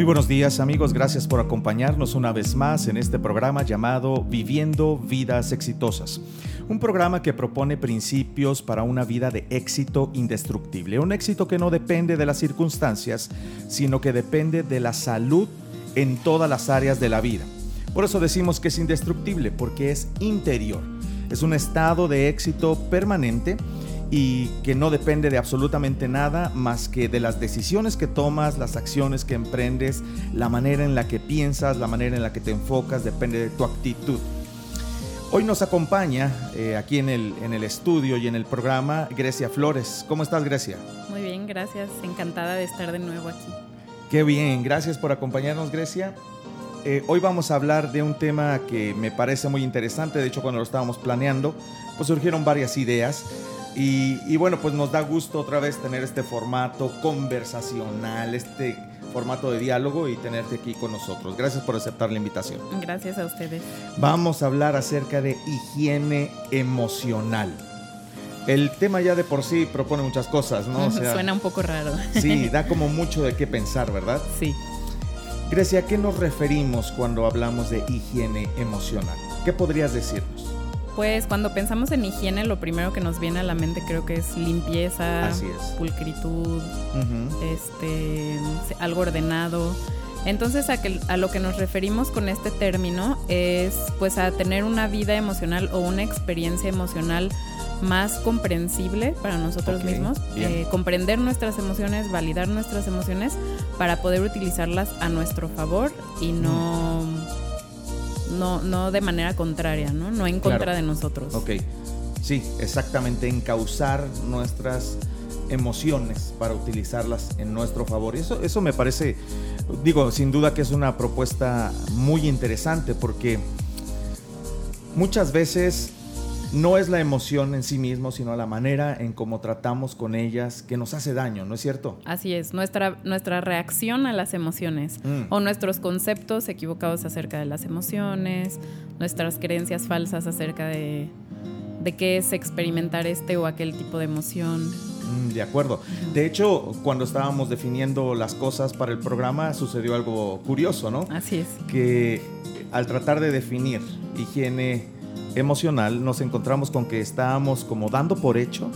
Muy buenos días amigos, gracias por acompañarnos una vez más en este programa llamado Viviendo Vidas Exitosas. Un programa que propone principios para una vida de éxito indestructible. Un éxito que no depende de las circunstancias, sino que depende de la salud en todas las áreas de la vida. Por eso decimos que es indestructible, porque es interior. Es un estado de éxito permanente y que no depende de absolutamente nada más que de las decisiones que tomas, las acciones que emprendes, la manera en la que piensas, la manera en la que te enfocas, depende de tu actitud. Hoy nos acompaña eh, aquí en el, en el estudio y en el programa Grecia Flores. ¿Cómo estás, Grecia? Muy bien, gracias. Encantada de estar de nuevo aquí. Qué bien, gracias por acompañarnos, Grecia. Eh, hoy vamos a hablar de un tema que me parece muy interesante. De hecho, cuando lo estábamos planeando, pues surgieron varias ideas. Y, bueno, pues nos da gusto otra vez tener este formato conversacional, este formato de diálogo y tenerte aquí con nosotros. Gracias por aceptar la invitación. Gracias a ustedes. Vamos a hablar acerca de higiene emocional. El tema ya de por sí propone muchas cosas, ¿no? Suena un poco raro. Sí, da como mucho de qué pensar, ¿verdad? Sí. Grecia, ¿a qué nos referimos cuando hablamos de higiene emocional? ¿Qué podrías decirnos? Pues cuando pensamos en higiene, lo primero que nos viene a la mente creo que es limpieza, pulcritud, este, algo ordenado. Entonces a, a, lo que nos referimos con este término es pues a tener una vida emocional o una experiencia emocional más comprensible para nosotros mismos, eh, comprender nuestras emociones, validar nuestras emociones para poder utilizarlas a nuestro favor y no no, no de manera contraria, ¿no? No en contra de nosotros. Ok, sí, exactamente, encauzar nuestras emociones para utilizarlas en nuestro favor. Y eso, eso me parece, digo, sin duda que es una propuesta muy interesante porque muchas veces no es la emoción en sí mismo, sino la manera en cómo tratamos con ellas que nos hace daño, ¿no es cierto? Así es, nuestra, nuestra reacción a las emociones mm. o nuestros conceptos equivocados acerca de las emociones, nuestras creencias falsas acerca de, de qué es experimentar este o aquel tipo de emoción. Mm, de acuerdo. De hecho, cuando estábamos definiendo las cosas para el programa, sucedió algo curioso, ¿no? Así es. Que al tratar de definir higiene emocional nos encontramos con que estábamos como dando por hecho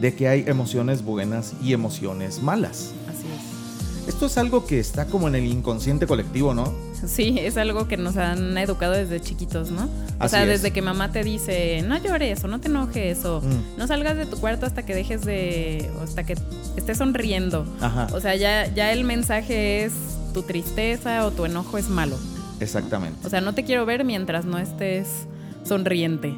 de que hay emociones buenas y emociones malas. Así es. Esto es algo que está como en el inconsciente colectivo, ¿no? Sí, es algo que nos han educado desde chiquitos, ¿no? O sea, desde que mamá te dice, no llores o no te enojes o mm. no salgas de tu cuarto hasta que dejes de, o hasta que estés sonriendo. O sea, ya, ya el mensaje es tu tristeza o tu enojo es malo. Exactamente. O sea, no te quiero ver mientras no estés sonriente.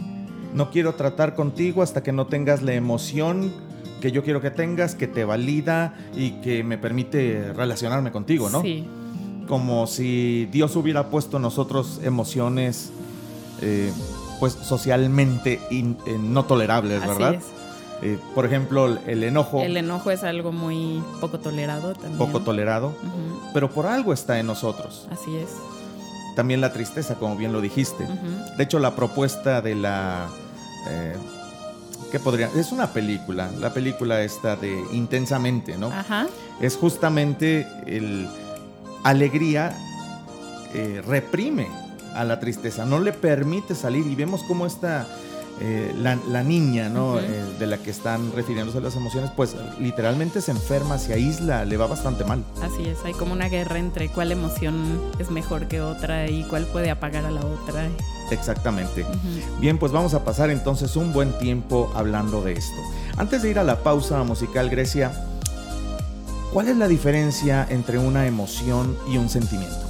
No quiero tratar contigo hasta que no tengas la emoción que yo quiero que tengas, que te valida y que me permite relacionarme contigo, ¿no? Sí. Como si Dios hubiera puesto en nosotros emociones, eh, pues socialmente eh, no tolerables, ¿verdad? Eh, por ejemplo, el enojo. El enojo es algo muy poco tolerado también. Poco tolerado, pero por algo está en nosotros. Así es también la tristeza, como bien lo dijiste. De hecho, la propuesta de la... Eh, ¿Qué podría? Es una película, la película esta de Intensamente, ¿no? Ajá. Es justamente el... Alegría eh, reprime a la tristeza, no le permite salir y vemos cómo esta eh, la, niña, ¿no? Eh, de la que están refiriéndose las emociones, pues literalmente se enferma, se aísla, le va bastante mal. Así es, hay como una guerra entre cuál emoción es mejor que otra y cuál puede apagar a la otra. Exactamente. Bien, pues vamos a pasar entonces un buen tiempo hablando de esto. Antes de ir a la pausa musical, Grecia, ¿cuál es la diferencia entre una emoción y un sentimiento?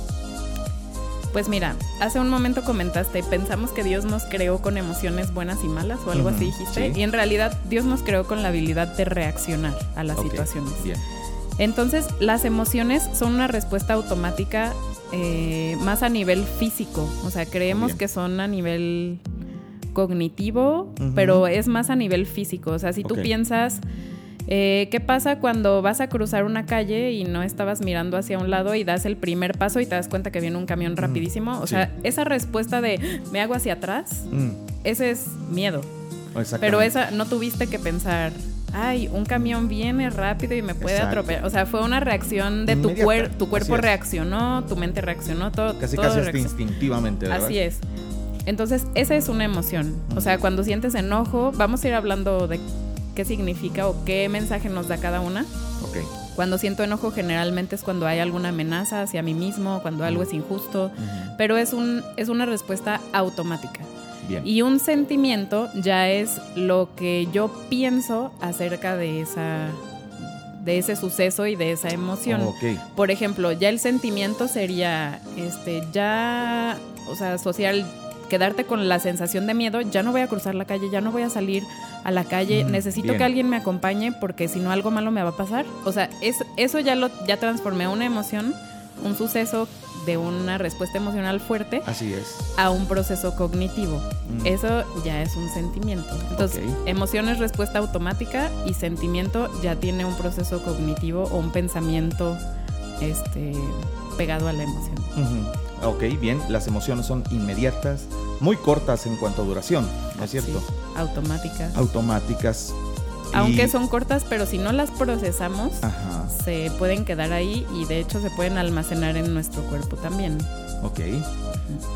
Pues mira, hace un momento comentaste, pensamos que Dios nos creó con emociones buenas y malas o algo así dijiste, y en realidad Dios nos creó con la habilidad de reaccionar a las situaciones. Bien. Entonces, las emociones son una respuesta automática eh, más a nivel físico, o sea, creemos que son a nivel cognitivo, pero es más a nivel físico, o sea, si tú piensas eh, ¿Qué pasa cuando vas a cruzar una calle y no estabas mirando hacia un lado y das el primer paso y te das cuenta que viene un camión mm, rapidísimo? O sea, esa respuesta de me hago hacia atrás, mm. ese es miedo. Pero esa no tuviste que pensar, ay, un camión viene rápido y me puede atropellar. O sea, fue una reacción de tu cuerpo, tu cuerpo reaccionó, tu mente reaccionó, todo. Casi casi instintivamente, ¿verdad? Así es. Entonces, esa es una emoción. O sea, cuando sientes enojo, vamos a ir hablando de qué significa o qué mensaje nos da cada una. Ok. Cuando siento enojo generalmente es cuando hay alguna amenaza hacia mí mismo, cuando algo es injusto, pero es, un, es una respuesta automática. Y un sentimiento ya es lo que yo pienso acerca de esa de ese suceso y de esa emoción. Por ejemplo, ya el sentimiento sería este ya, o sea, social quedarte con la sensación de miedo, ya no voy a cruzar la calle, ya no voy a salir a la calle, mm, necesito que alguien me acompañe porque si no algo malo me va a pasar. O sea, es, eso ya lo ya transformé una emoción, un suceso de una respuesta emocional fuerte Así es. a un proceso cognitivo. Mm. Eso ya es un sentimiento. Entonces, emoción es respuesta automática y sentimiento ya tiene un proceso cognitivo o un pensamiento este, pegado a la emoción. Ok, bien, las emociones son inmediatas, muy cortas en cuanto a duración, ¿no es cierto? automáticas. Automáticas. Aunque son cortas, pero si no las procesamos, se pueden quedar ahí y de hecho se pueden almacenar en nuestro cuerpo también. Ok.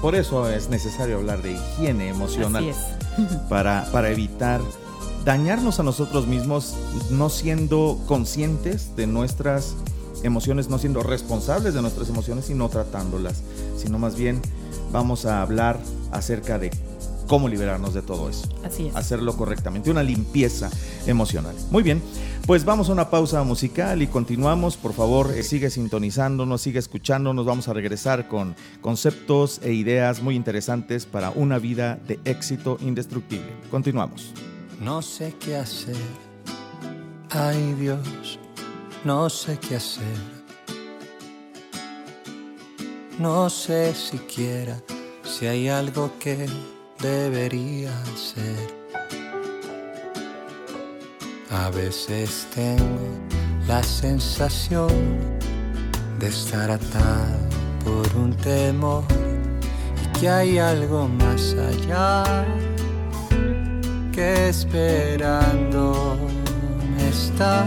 Por eso es necesario hablar de higiene emocional. para, para evitar dañarnos a nosotros mismos no siendo conscientes de nuestras emociones, no siendo responsables de nuestras emociones y no tratándolas, sino más bien vamos a hablar acerca de cómo liberarnos de todo eso. Así es. Hacerlo correctamente, una limpieza emocional. Muy bien, pues vamos a una pausa musical y continuamos. Por favor, eh, sigue sintonizándonos, sigue escuchándonos. Vamos a regresar con conceptos e ideas muy interesantes para una vida de éxito indestructible. Continuamos. No sé qué hacer. Ay Dios, no sé qué hacer. No sé siquiera si hay algo que debería ser. A veces tengo la sensación de estar atado por un temor y que hay algo más allá que esperando está.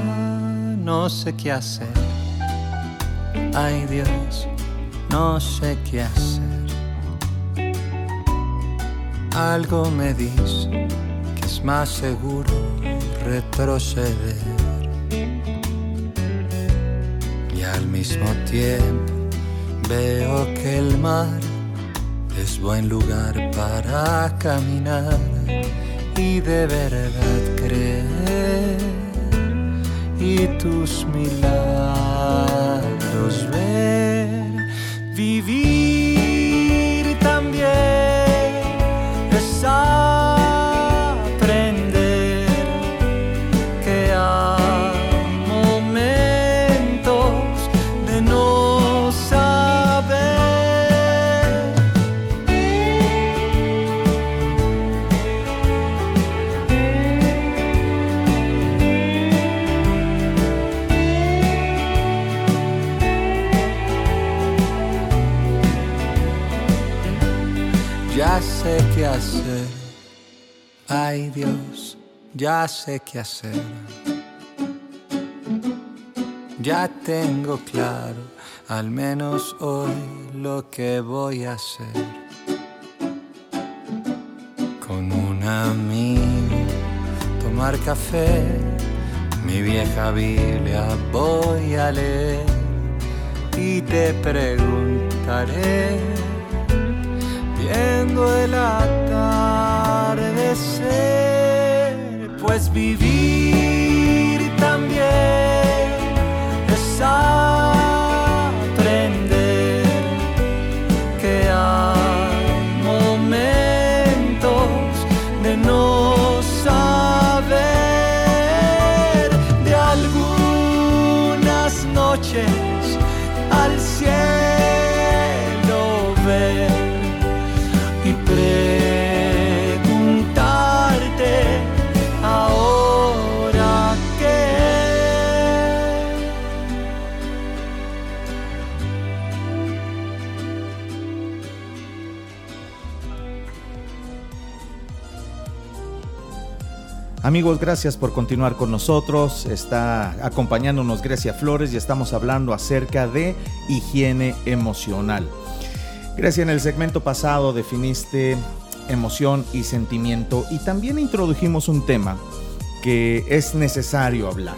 No sé qué hacer. Ay Dios, no sé qué hacer algo me dice que es más seguro retroceder. Y al mismo tiempo veo que el mar es buen lugar para caminar y de verdad creer y tus milagros ver, qué ya sé qué hacer. Ya tengo claro, al menos hoy, lo que voy a hacer. Con un amigo, tomar café, mi vieja Biblia voy a leer y te preguntaré viendo el atardecer, pues vivir Amigos, gracias por continuar con nosotros. Está acompañándonos Grecia Flores y estamos hablando acerca de higiene emocional. Grecia, en el segmento pasado definiste emoción y sentimiento y también introdujimos un tema que es necesario hablar.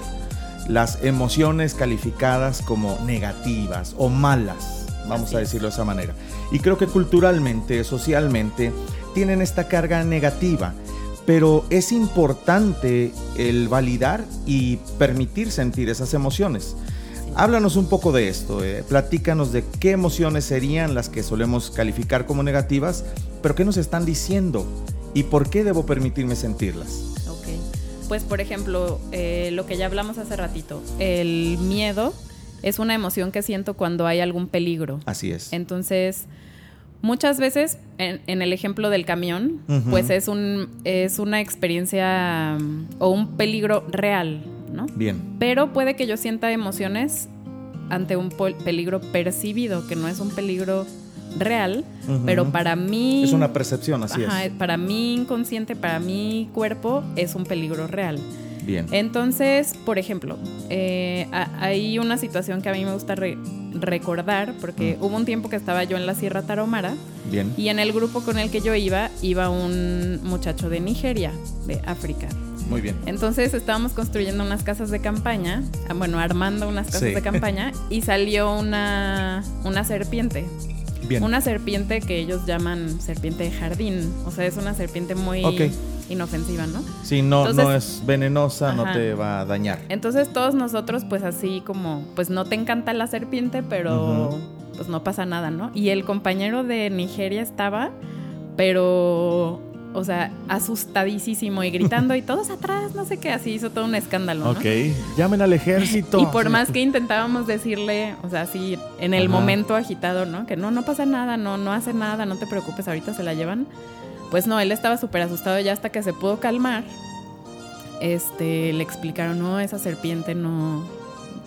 Las emociones calificadas como negativas o malas, vamos a decirlo de esa manera. Y creo que culturalmente, socialmente, tienen esta carga negativa pero es importante el validar y permitir sentir esas emociones. Háblanos un poco de esto, eh. platícanos de qué emociones serían las que solemos calificar como negativas, pero qué nos están diciendo y por qué debo permitirme sentirlas. Ok, pues por ejemplo, eh, lo que ya hablamos hace ratito, el miedo es una emoción que siento cuando hay algún peligro. Así es. Entonces, Muchas veces, en, el ejemplo del camión, pues es, un, es una experiencia mm, o un peligro real, ¿no? Bien. Pero puede que yo sienta emociones ante un peligro percibido, que no es un peligro real, pero para mí... Es una percepción, así es. Para mi inconsciente, para mi cuerpo, es un peligro real. Bien. Entonces, por ejemplo, eh, hay una situación que a mí me gusta recordar, porque hubo un tiempo que estaba yo en la Sierra Tarahumara. Bien. Y en el grupo con el que yo iba, iba un muchacho de Nigeria, de África. Muy bien. Entonces estábamos construyendo unas casas de campaña, ah, bueno, armando unas casas de campaña, y salió una, una serpiente. Bien. Una serpiente que ellos llaman serpiente de jardín. O sea, es una serpiente muy inofensiva, ¿no? Sí, no, no es venenosa, no te va a dañar. Entonces todos nosotros, pues así como, pues no te encanta la serpiente, pero pues no pasa nada, ¿no? Y el compañero de Nigeria estaba, pero o sea, asustadísimo y gritando y todos atrás, no sé qué, así hizo todo un escándalo. ¿no? Ok, llamen al ejército. y por más que intentábamos decirle, o sea, así en el momento agitado, ¿no? Que no, no pasa nada, no, no hace nada, no te preocupes, ahorita se la llevan. Pues no, él estaba súper asustado ya hasta que se pudo calmar. Este, le explicaron, no, esa serpiente no.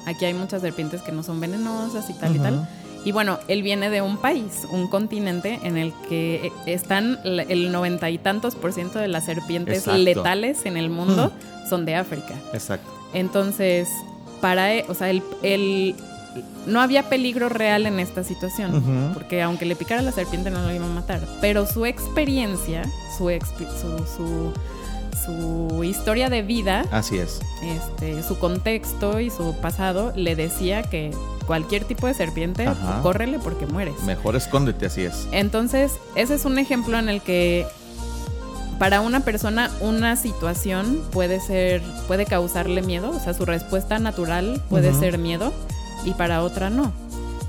Aquí hay muchas serpientes que no son venenosas y tal y tal. Y bueno, él viene de un país, un continente en el que están el noventa y tantos por ciento de las serpientes letales en el mundo son de África. Exacto. Entonces, para, e, o sea, el, el, no había peligro real en esta situación, porque aunque le picara la serpiente no lo iba a matar, pero su experiencia, su, su, su, historia de vida, así es, este, su contexto y su pasado le decía que cualquier tipo de serpiente, córrele porque mueres. Mejor escóndete, así es. Entonces, ese es un ejemplo en el que para una persona una situación puede ser, puede causarle miedo, o sea, su respuesta natural puede ser miedo y para otra no.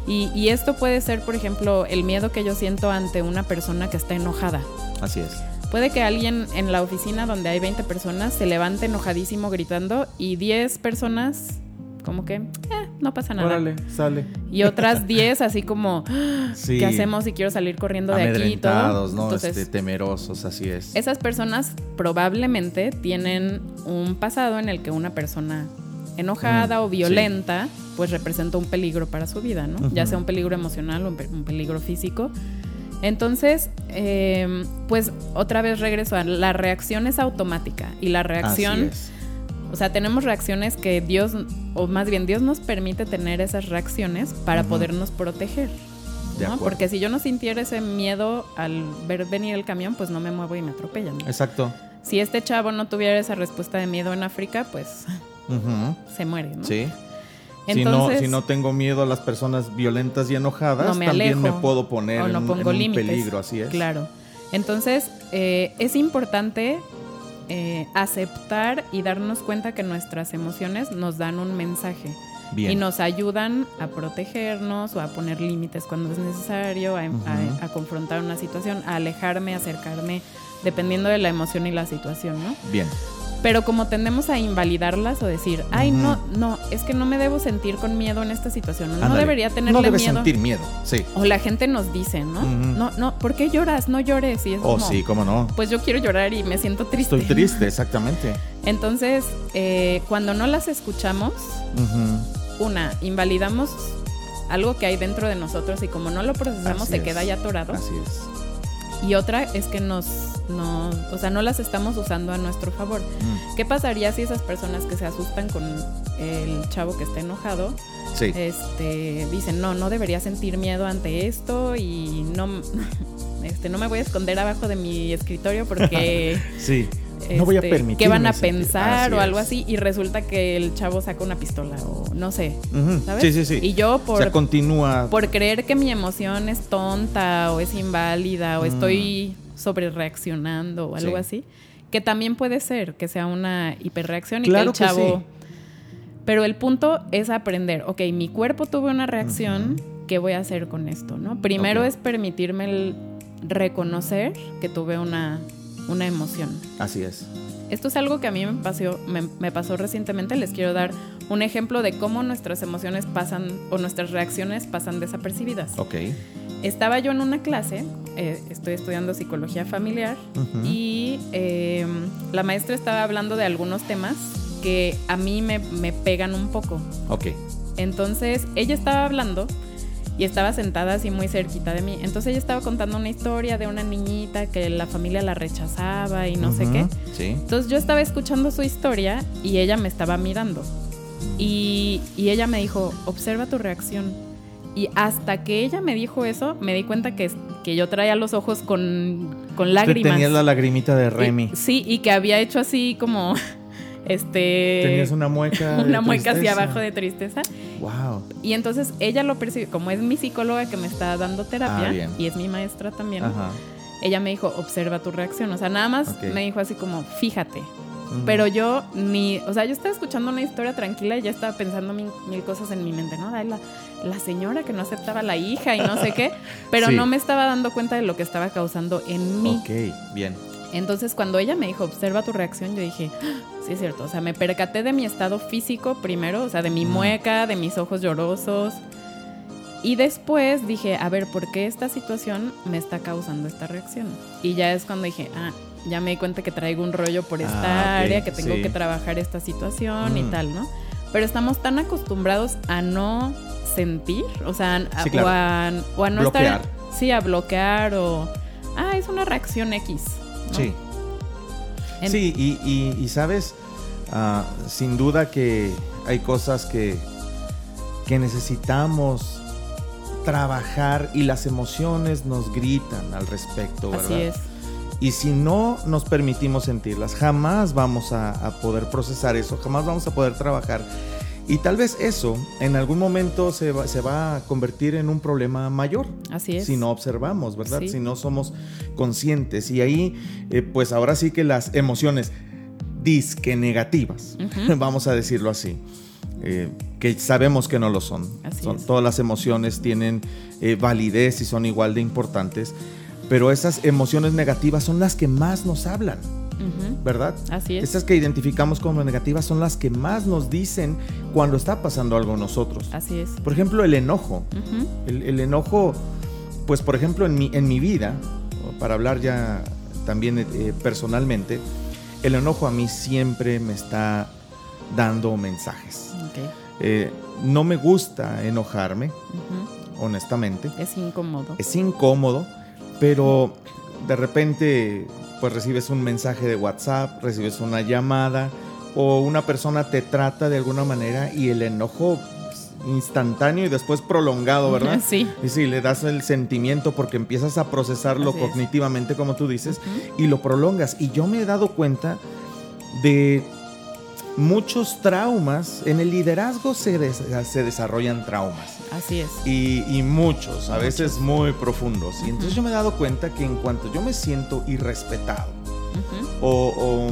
Y, esto puede ser, por ejemplo, el miedo que yo siento ante una persona que está enojada. Así es. Puede que alguien en la oficina donde hay 20 personas se levante enojadísimo gritando y 10 personas como que, eh, no pasa nada. Órale, sale. Y otras 10 así como, ¿qué hacemos si quiero salir corriendo de aquí? Todo? ¿no? este, temerosos, así es. Esas personas probablemente tienen un pasado en el que una persona enojada mm, o violenta pues representa un peligro para su vida, ¿no? Ya sea un peligro emocional o un, peligro físico. Entonces, em, pues otra vez regreso a la reacción es automática y la reacción, o sea, tenemos reacciones que Dios, o más bien Dios nos permite tener esas reacciones para podernos proteger. ¿no? Porque si yo no sintiera ese miedo al ver venir el camión, pues no me muevo y me atropellan. Exacto. Si este chavo no tuviera esa respuesta de miedo en África, pues se muere, ¿no? Sí si, no, si no tengo miedo a las personas violentas y enojadas, también me puedo poner en, un peligro, así es. Claro. Entonces, eh, es importante eh, aceptar y darnos cuenta que nuestras emociones nos dan un mensaje. Y nos ayudan a protegernos o a poner límites cuando es necesario, a, confrontar una situación, a alejarme, acercarme, dependiendo de la emoción y la situación, ¿no? Bien. Pero como tendemos a invalidarlas o decir, ay, no, no, es que no me debo sentir con miedo en esta situación. No debería tenerle no debes miedo. sentir miedo, sí. O la gente nos dice, ¿no? No, no, ¿por qué lloras? No llores. Y es oh, sí, cómo no. Pues yo quiero llorar y me siento triste. Estoy triste, exactamente. Entonces, eh, cuando no las escuchamos, una, invalidamos algo que hay dentro de nosotros y como no lo procesamos se queda ya atorado. Así es. y otra es que nos, no, o sea, no las estamos usando a nuestro favor. Mm. ¿Qué pasaría si esas personas que se asustan con el chavo que está enojado, este, dicen, no, no debería sentir miedo ante esto y no, este, no me voy a esconder abajo de mi escritorio porque... sí. no voy a este, permitir. ¿Qué van a pensar o algo así? Y resulta que el chavo saca una pistola o no sé. ¿Sabes? Sí, sí, sí. Y yo por. continúa. Por creer que mi emoción es tonta o es inválida o estoy mm. Sobre reaccionando o algo así. Que también puede ser que sea una hiperreacción y que el chavo. Pero el punto es aprender. Ok, mi cuerpo tuvo una reacción. ¿Qué voy a hacer con esto? ¿no? Primero es permitirme el reconocer que tuve una una emoción. Así es. Esto es algo que a mí me pasó, me, pasó recientemente. Les quiero dar un ejemplo de cómo nuestras emociones pasan o nuestras reacciones pasan desapercibidas. Ok. Estaba yo en una clase, eh, estoy estudiando psicología familiar y em, la maestra estaba hablando de algunos temas que a mí me, me pegan un poco. Ok. Entonces ella estaba hablando y estaba sentada así muy cerquita de mí. Entonces ella estaba contando una historia de una niñita que la familia la rechazaba y no sé qué. Entonces yo estaba escuchando su historia y ella me estaba mirando. Y, ella me dijo, observa tu reacción. Y hasta que ella me dijo eso, me di cuenta que, que yo traía los ojos con, con lágrimas. Tenías la lagrimita de Remy. sí, y que había hecho así como este tenías una mueca una mueca hacia abajo de tristeza. Wow y entonces ella lo percibió como es mi psicóloga que me está dando terapia ah, y es mi maestra también ella me dijo observa tu reacción o sea nada más me dijo así como fíjate pero yo ni, o sea, yo estaba escuchando una historia tranquila y ya estaba pensando mil, cosas en mi mente, ¿no? La, la, señora que no aceptaba a la hija y no sé qué, pero no me estaba dando cuenta de lo que estaba causando en mí. Ok, bien. Entonces cuando ella me dijo, observa tu reacción, yo dije, ah, sí es cierto, o sea, me percaté de mi estado físico primero, o sea, de mi mueca, de mis ojos llorosos. Y después dije, a ver, ¿por qué esta situación me está causando esta reacción? Y ya es cuando dije, ah, ya me di cuenta que traigo un rollo por esta ah, área, que tengo que trabajar esta situación y tal, ¿no? Pero estamos tan acostumbrados a no sentir, o sea, a, o, a, no estar, sí, a bloquear o, ah, es una reacción X. Sí. Sí, y, sabes, ah, sin duda que hay cosas que, que necesitamos trabajar y las emociones nos gritan al respecto, ¿verdad? Así es. Y si no nos permitimos sentirlas, jamás vamos a, a, poder procesar eso, jamás vamos a poder trabajar y tal vez eso en algún momento se va, se va a convertir en un problema mayor. Así es. Si no observamos, ¿verdad? Si no somos conscientes. Y ahí, eh, pues ahora sí que las emociones disque negativas, vamos a decirlo así, eh, que sabemos que no lo son. son Todas las emociones tienen eh, validez y son igual de importantes, pero esas emociones negativas son las que más nos hablan. ¿Verdad? Así es. Esas que identificamos como negativas son las que más nos dicen cuando está pasando algo nosotros. Así es. Por ejemplo, el enojo. el, enojo, pues por ejemplo, en mi, en mi vida, para hablar ya también eh, personalmente, el enojo a mí siempre me está dando mensajes. Eh, no me gusta enojarme, honestamente. Es incómodo. Es incómodo, pero de repente pues recibes un mensaje de WhatsApp, recibes una llamada o una persona te trata de alguna manera y el enojo instantáneo y después prolongado, ¿verdad? Sí. Y sí, le das el sentimiento porque empiezas a procesarlo cognitivamente, como tú dices, y lo prolongas. Y yo me he dado cuenta de muchos traumas. En el liderazgo se, se desarrollan traumas. Así es. Y, muchos, a veces muy profundos. Y entonces yo me he dado cuenta que en cuanto yo me siento irrespetado o,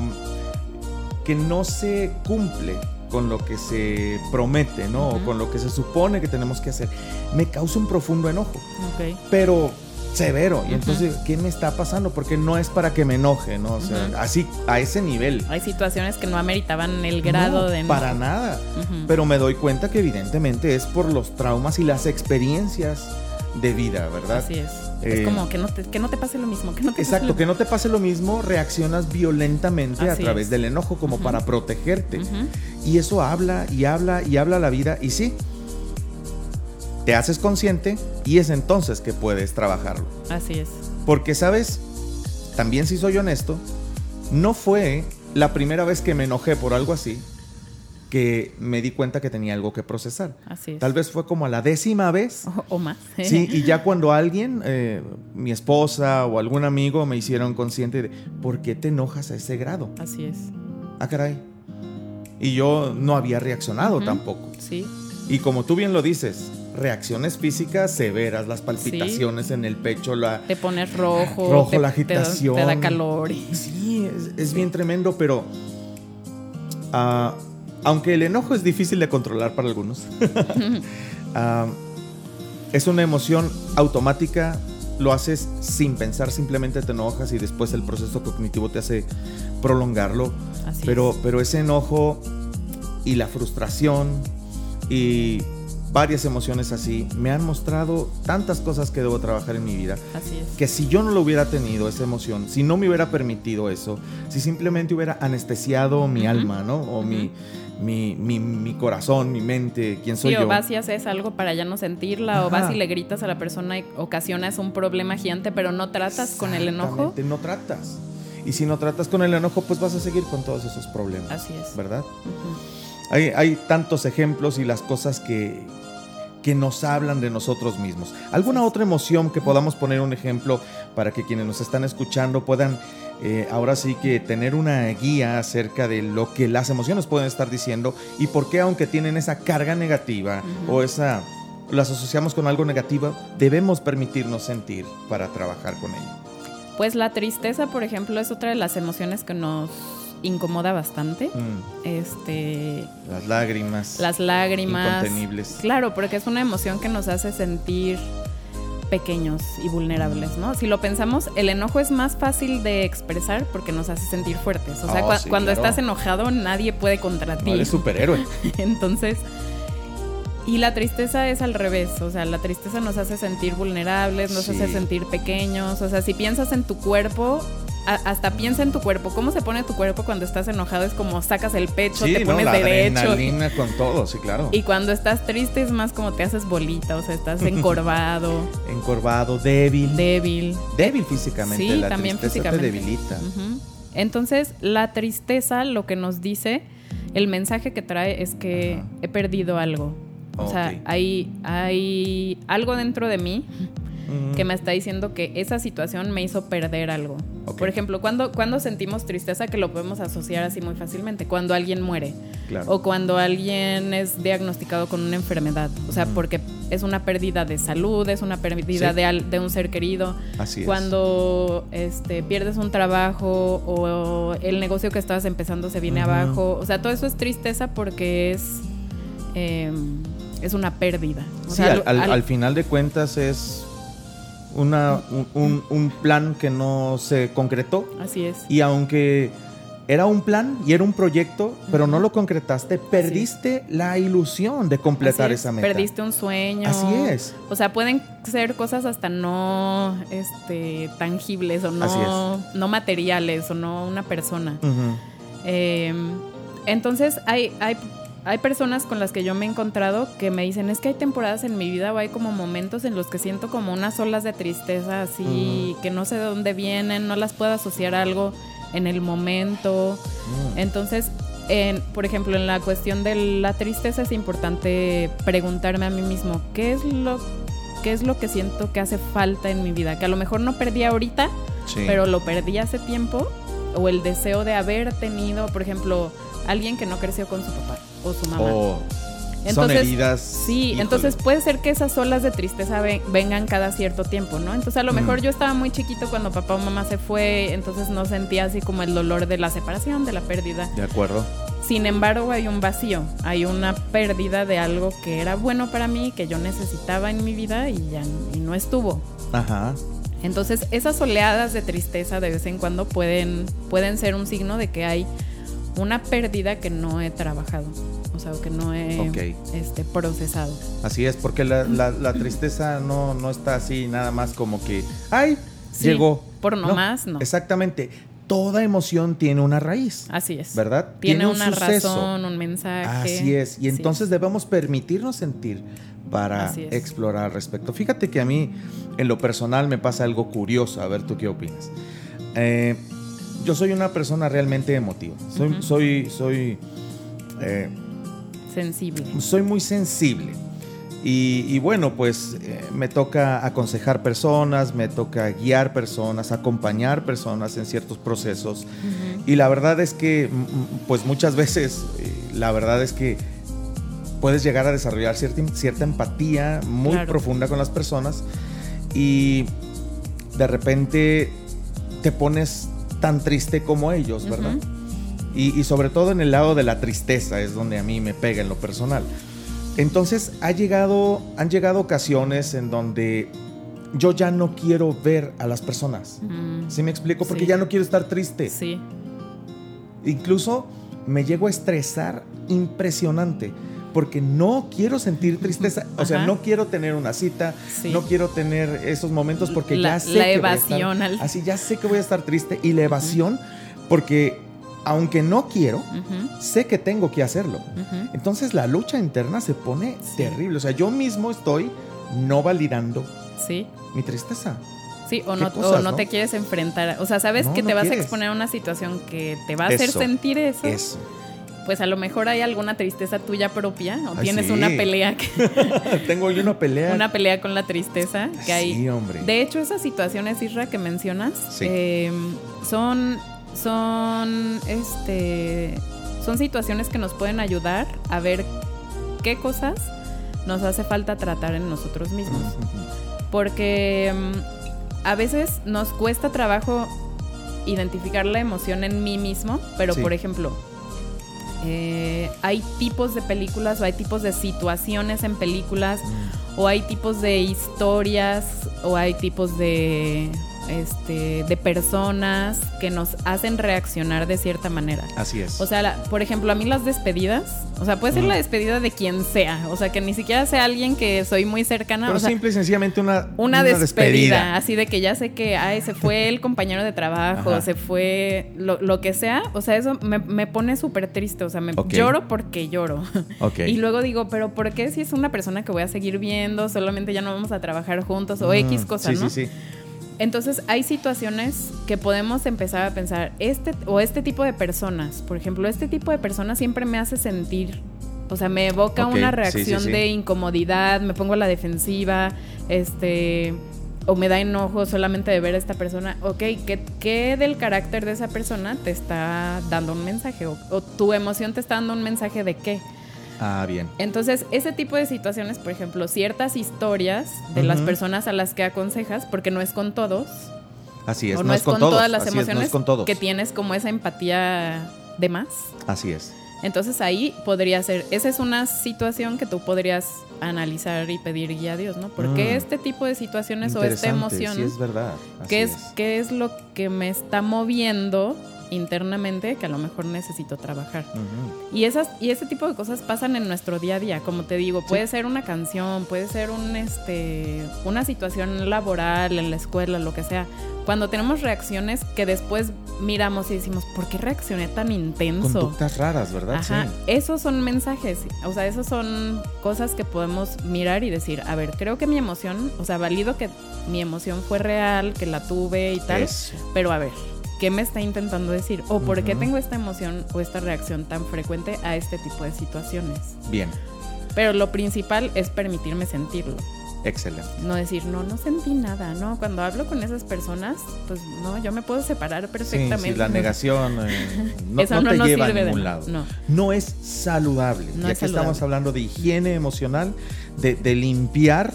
que no se cumple con lo que se promete, ¿no? O con lo que se supone que tenemos que hacer, me causa un profundo enojo. Okay. Pero severo. Y entonces, ¿qué me está pasando? Porque no es para que me enoje, ¿no? O sea, así, a ese nivel. Hay situaciones que no ameritaban el grado de enojo. Para nada. Pero me doy cuenta que evidentemente es por los traumas y las experiencias de vida, ¿verdad? Así es. es eh, como que no, te, que no te pase lo mismo. Que no te exacto, que no te pase lo mismo, reaccionas violentamente a través del enojo como para protegerte. Y eso habla y habla y habla la vida. Y sí, te haces consciente y es entonces que puedes trabajarlo. Así es. Porque, ¿sabes? También si soy honesto, no fue la primera vez que me enojé por algo así que me di cuenta que tenía algo que procesar. Así es. Tal vez fue como a la décima vez. O, más. Sí, y ya cuando alguien, eh, mi esposa o algún amigo me hicieron consciente de, ¿por qué te enojas a ese grado? Así es. Ah, caray. Y yo no había reaccionado tampoco. Sí. Y como tú bien lo dices, reacciones físicas severas, las palpitaciones en el pecho, la... Te pones rojo. Rojo, la agitación. Te, da calor. Sí, es, bien tremendo, pero... Uh, aunque el enojo es difícil de controlar para algunos, ah, es una emoción automática, lo haces sin pensar, simplemente te enojas y después el proceso cognitivo te hace prolongarlo. pero, pero ese enojo y la frustración y varias emociones así me han mostrado tantas cosas que debo trabajar en mi vida. Así es. Que si yo no lo hubiera tenido, esa emoción, si no me hubiera permitido eso, si simplemente hubiera anestesiado mi alma, ¿no? O mi mi, mi, mi, corazón, mi mente, quién soy sí, yo. O vas y haces algo para ya no sentirla, o vas y le gritas a la persona y ocasionas un problema gigante, pero no tratas con el enojo. No tratas. Y si no tratas con el enojo, pues vas a seguir con todos esos problemas. Así es. ¿Verdad? Hay, hay tantos ejemplos y las cosas que, que nos hablan de nosotros mismos. ¿Alguna otra emoción que podamos poner un ejemplo para que quienes nos están escuchando puedan eh, ahora sí que tener una guía acerca de lo que las emociones pueden estar diciendo y por qué aunque tienen esa carga negativa o esa las asociamos con algo negativo, debemos permitirnos sentir para trabajar con ello. Pues la tristeza, por ejemplo, es otra de las emociones que nos incomoda bastante. Mm. Este. Las lágrimas. Las lágrimas. Incontenibles. Claro, porque es una emoción que nos hace sentir pequeños y vulnerables, ¿no? Si lo pensamos, el enojo es más fácil de expresar porque nos hace sentir fuertes. O sea, oh, cuando estás enojado nadie puede contra ti. eres superhéroe. Entonces, y la tristeza es al revés, o sea, la tristeza nos hace sentir vulnerables, nos hace sentir pequeños, o sea, si piensas en tu cuerpo, hasta piensa en tu cuerpo. ¿Cómo se pone tu cuerpo cuando estás enojado? Es como sacas el pecho, te pones la derecho. Adrenalina con todo, sí, claro. Y cuando estás triste es más como te haces bolita, o sea, estás encorvado. encorvado, débil. Débil. Débil físicamente. Sí, también físicamente. Te debilita. Entonces, la tristeza lo que nos dice, el mensaje que trae es que he perdido algo. O sea, hay, hay algo dentro de mí que me está diciendo que esa situación me hizo perder algo. Por ejemplo, cuando, cuando sentimos tristeza, que lo podemos asociar así muy fácilmente, cuando alguien muere. O cuando alguien es diagnosticado con una enfermedad, o sea, porque es una pérdida de salud, es una pérdida de, de, un ser querido. Así cuando este, pierdes un trabajo o el negocio que estabas empezando se viene abajo, o sea, todo eso es tristeza porque es... Em, es una pérdida. sí, al, final de cuentas es una, un, plan que no se concretó. Así es. Y aunque era un plan y era un proyecto, pero no lo concretaste, perdiste la ilusión de completar esa meta. Perdiste un sueño. Así es. O sea, pueden ser cosas hasta no este, tangibles o no, no materiales o no una persona. Em, entonces hay, hay hay personas con las que yo me he encontrado que me dicen, es que hay temporadas en mi vida o hay como momentos en los que siento como unas olas de tristeza así, que no sé de dónde vienen, no las puedo asociar a algo en el momento. Entonces, en, por ejemplo, en la cuestión de la tristeza es importante preguntarme a mí mismo, ¿qué es lo, qué es lo que siento que hace falta en mi vida? Que a lo mejor no perdí ahorita, pero lo perdí hace tiempo, o el deseo de haber tenido, por ejemplo, alguien que no creció con su papá o su mamá. entonces, son heridas. Sí, entonces puede ser que esas olas de tristeza vengan cada cierto tiempo, ¿no? Entonces a lo mejor yo estaba muy chiquito cuando papá o mamá se fue, entonces no sentía así como el dolor de la separación, de la pérdida. De acuerdo. Sin embargo, hay un vacío, hay una pérdida de algo que era bueno para mí, que yo necesitaba en mi vida y ya y no estuvo. Ajá. Entonces, esas oleadas de tristeza de vez en cuando pueden, pueden ser un signo de que hay una pérdida que no he trabajado, o sea, que no he este, procesado. Así es, porque la, tristeza no, no, está así nada más como que, ay, llegó. Por nomás, no, Exactamente. toda emoción tiene una raíz. Así es. ¿Verdad? Tiene, una razón, un mensaje. Así es. Y entonces debemos permitirnos sentir para explorar al respecto. Fíjate que a mí, en lo personal, me pasa algo curioso. A ver, ¿tú qué opinas? Eh, yo soy una persona realmente emotiva. Soy, soy, soy eh, sensible. Soy muy sensible. Y, bueno, pues eh, me toca aconsejar personas, me toca guiar personas, acompañar personas en ciertos procesos. Y la verdad es que, pues muchas veces, eh, la verdad es que puedes llegar a desarrollar cierta, cierta empatía muy profunda con las personas y de repente te pones tan triste como ellos, ¿verdad? Y, sobre todo en el lado de la tristeza es donde a mí me pega en lo personal. Entonces ha llegado, han llegado ocasiones en donde yo ya no quiero ver a las personas. Mm. ¿Sí me explico? Porque ya no quiero estar triste. Sí. Incluso me llego a estresar impresionante porque no quiero sentir tristeza, o sea, no quiero tener una cita, no quiero tener esos momentos porque ya sé la evasión así ya sé que voy a estar triste y la evasión porque aunque no quiero, sé que tengo que hacerlo. Entonces la lucha interna se pone terrible. O sea, yo mismo estoy no validando sí. mi tristeza. Sí, o, no, te quieres enfrentar. O sea, sabes que te vas a exponer a una situación que te va a hacer sentir eso. Eso. Pues a lo mejor hay alguna tristeza tuya propia o tienes una pelea. Que Tengo yo una pelea. Una pelea con la tristeza que hay. Sí, hombre. De hecho, esas situaciones, Isra, que mencionas, em, son son este son situaciones que nos pueden ayudar a ver qué cosas nos hace falta tratar en nosotros mismos. Porque mm, a veces nos cuesta trabajo identificar la emoción en mí mismo, pero por ejemplo, eh, hay tipos de películas o hay tipos de situaciones en películas o hay tipos de historias o hay tipos de este, de personas que nos hacen reaccionar de cierta manera. Así es. O sea, por ejemplo, a mí las despedidas, o sea, puede ser la despedida de quien sea, o sea, que ni siquiera sea alguien que soy muy cercana. Pero o simple y sencillamente una, una, despedida, Así de que ya sé que, ay, se fue el compañero de trabajo, se fue lo, que sea, o sea, eso me, pone súper triste, o sea, me lloro porque lloro. Y luego digo, pero ¿por qué si es una persona que voy a seguir viendo, solamente ya no vamos a trabajar juntos o mm, X cosas, ¿no? Sí, sí. Entonces hay situaciones que podemos empezar a pensar, este o este tipo de personas, por ejemplo, este tipo de personas siempre me hace sentir, o sea, me evoca una reacción de incomodidad, me pongo a la defensiva, este, o me da enojo solamente de ver a esta persona. Ok, ¿qué, qué del carácter de esa persona te está dando un mensaje? O, o tu emoción te está dando un mensaje de qué? Ah, bien. Entonces, ese tipo de situaciones, por ejemplo, ciertas historias de las personas a las que aconsejas, porque no es con todos. Así es, o no, es con, todas las emociones que tienes como esa empatía de más. Así es. Entonces ahí podría ser, esa es una situación que tú podrías analizar y pedir guía a Dios, ¿no? Porque mm. este tipo de situaciones o esta emoción, sí es verdad. ¿qué es, ¿qué es lo que me está moviendo internamente que a lo mejor necesito trabajar. Y esas y ese tipo de cosas pasan en nuestro día a día, como te digo, puede ser una canción, puede ser un este una situación laboral en la escuela, lo que sea. Cuando tenemos reacciones que después miramos y decimos, ¿por qué reaccioné tan intenso? Conductas raras, ¿verdad? Ajá. Esos son mensajes, o sea, esos son cosas que podemos mirar y decir, a ver, creo que mi emoción, o sea, valido que mi emoción fue real, que la tuve y tal, pero a ver, qué me está intentando decir o por qué tengo esta emoción o esta reacción tan frecuente a este tipo de situaciones. Bien. Pero lo principal es permitirme sentirlo. Excelente. No decir, no, no sentí nada, ¿no? Cuando hablo con esas personas, pues no, yo me puedo separar perfectamente. Sí, la negación eh, no, te lleva a ningún lado. No. es saludable. No ya que estamos hablando de higiene emocional, de, limpiar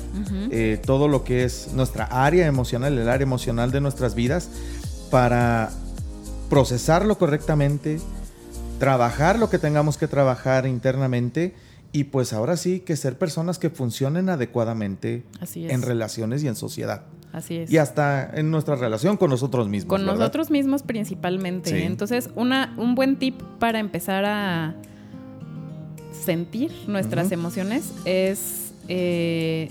eh, todo lo que es nuestra área emocional, el área emocional de nuestras vidas, para procesarlo correctamente, trabajar lo que tengamos que trabajar internamente y pues ahora sí que ser personas que funcionen adecuadamente en relaciones y en sociedad. Así es. Y hasta en nuestra relación con nosotros mismos. Con nosotros mismos principalmente. Entonces, una, un buen tip para empezar a sentir nuestras emociones es eh,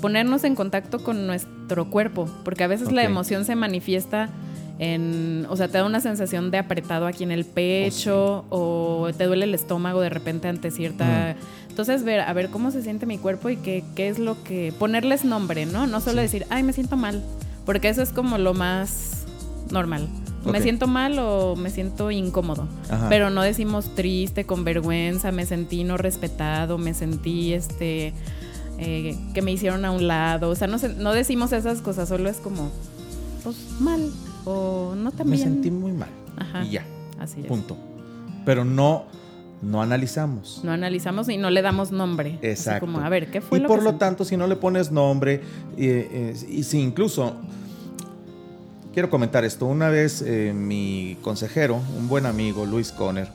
ponernos en contacto con nuestro cuerpo, porque a veces la emoción se manifiesta en, o sea, te da una sensación de apretado aquí en el pecho oh, o te duele el estómago de repente ante cierta... Mm. Entonces, ver, a ver cómo se siente mi cuerpo y qué, qué es lo que... Ponerles nombre, ¿no? No solo decir, ay, me siento mal, porque eso es como lo más normal. Me siento mal o me siento incómodo. Pero no decimos triste, con vergüenza, me sentí no respetado, me sentí este eh, que me hicieron a un lado. O sea, no, no decimos esas cosas, solo es como, pues mal o no tan Me sentí muy mal. Y ya. Así es. Punto. Pero no, no analizamos. No analizamos y no le damos nombre. Exacto. como, a ver, ¿qué fue y por lo tanto, si no le pones nombre, eh, y si incluso quiero comentar esto. Una vez eh, mi consejero, un buen amigo, Luis Conner,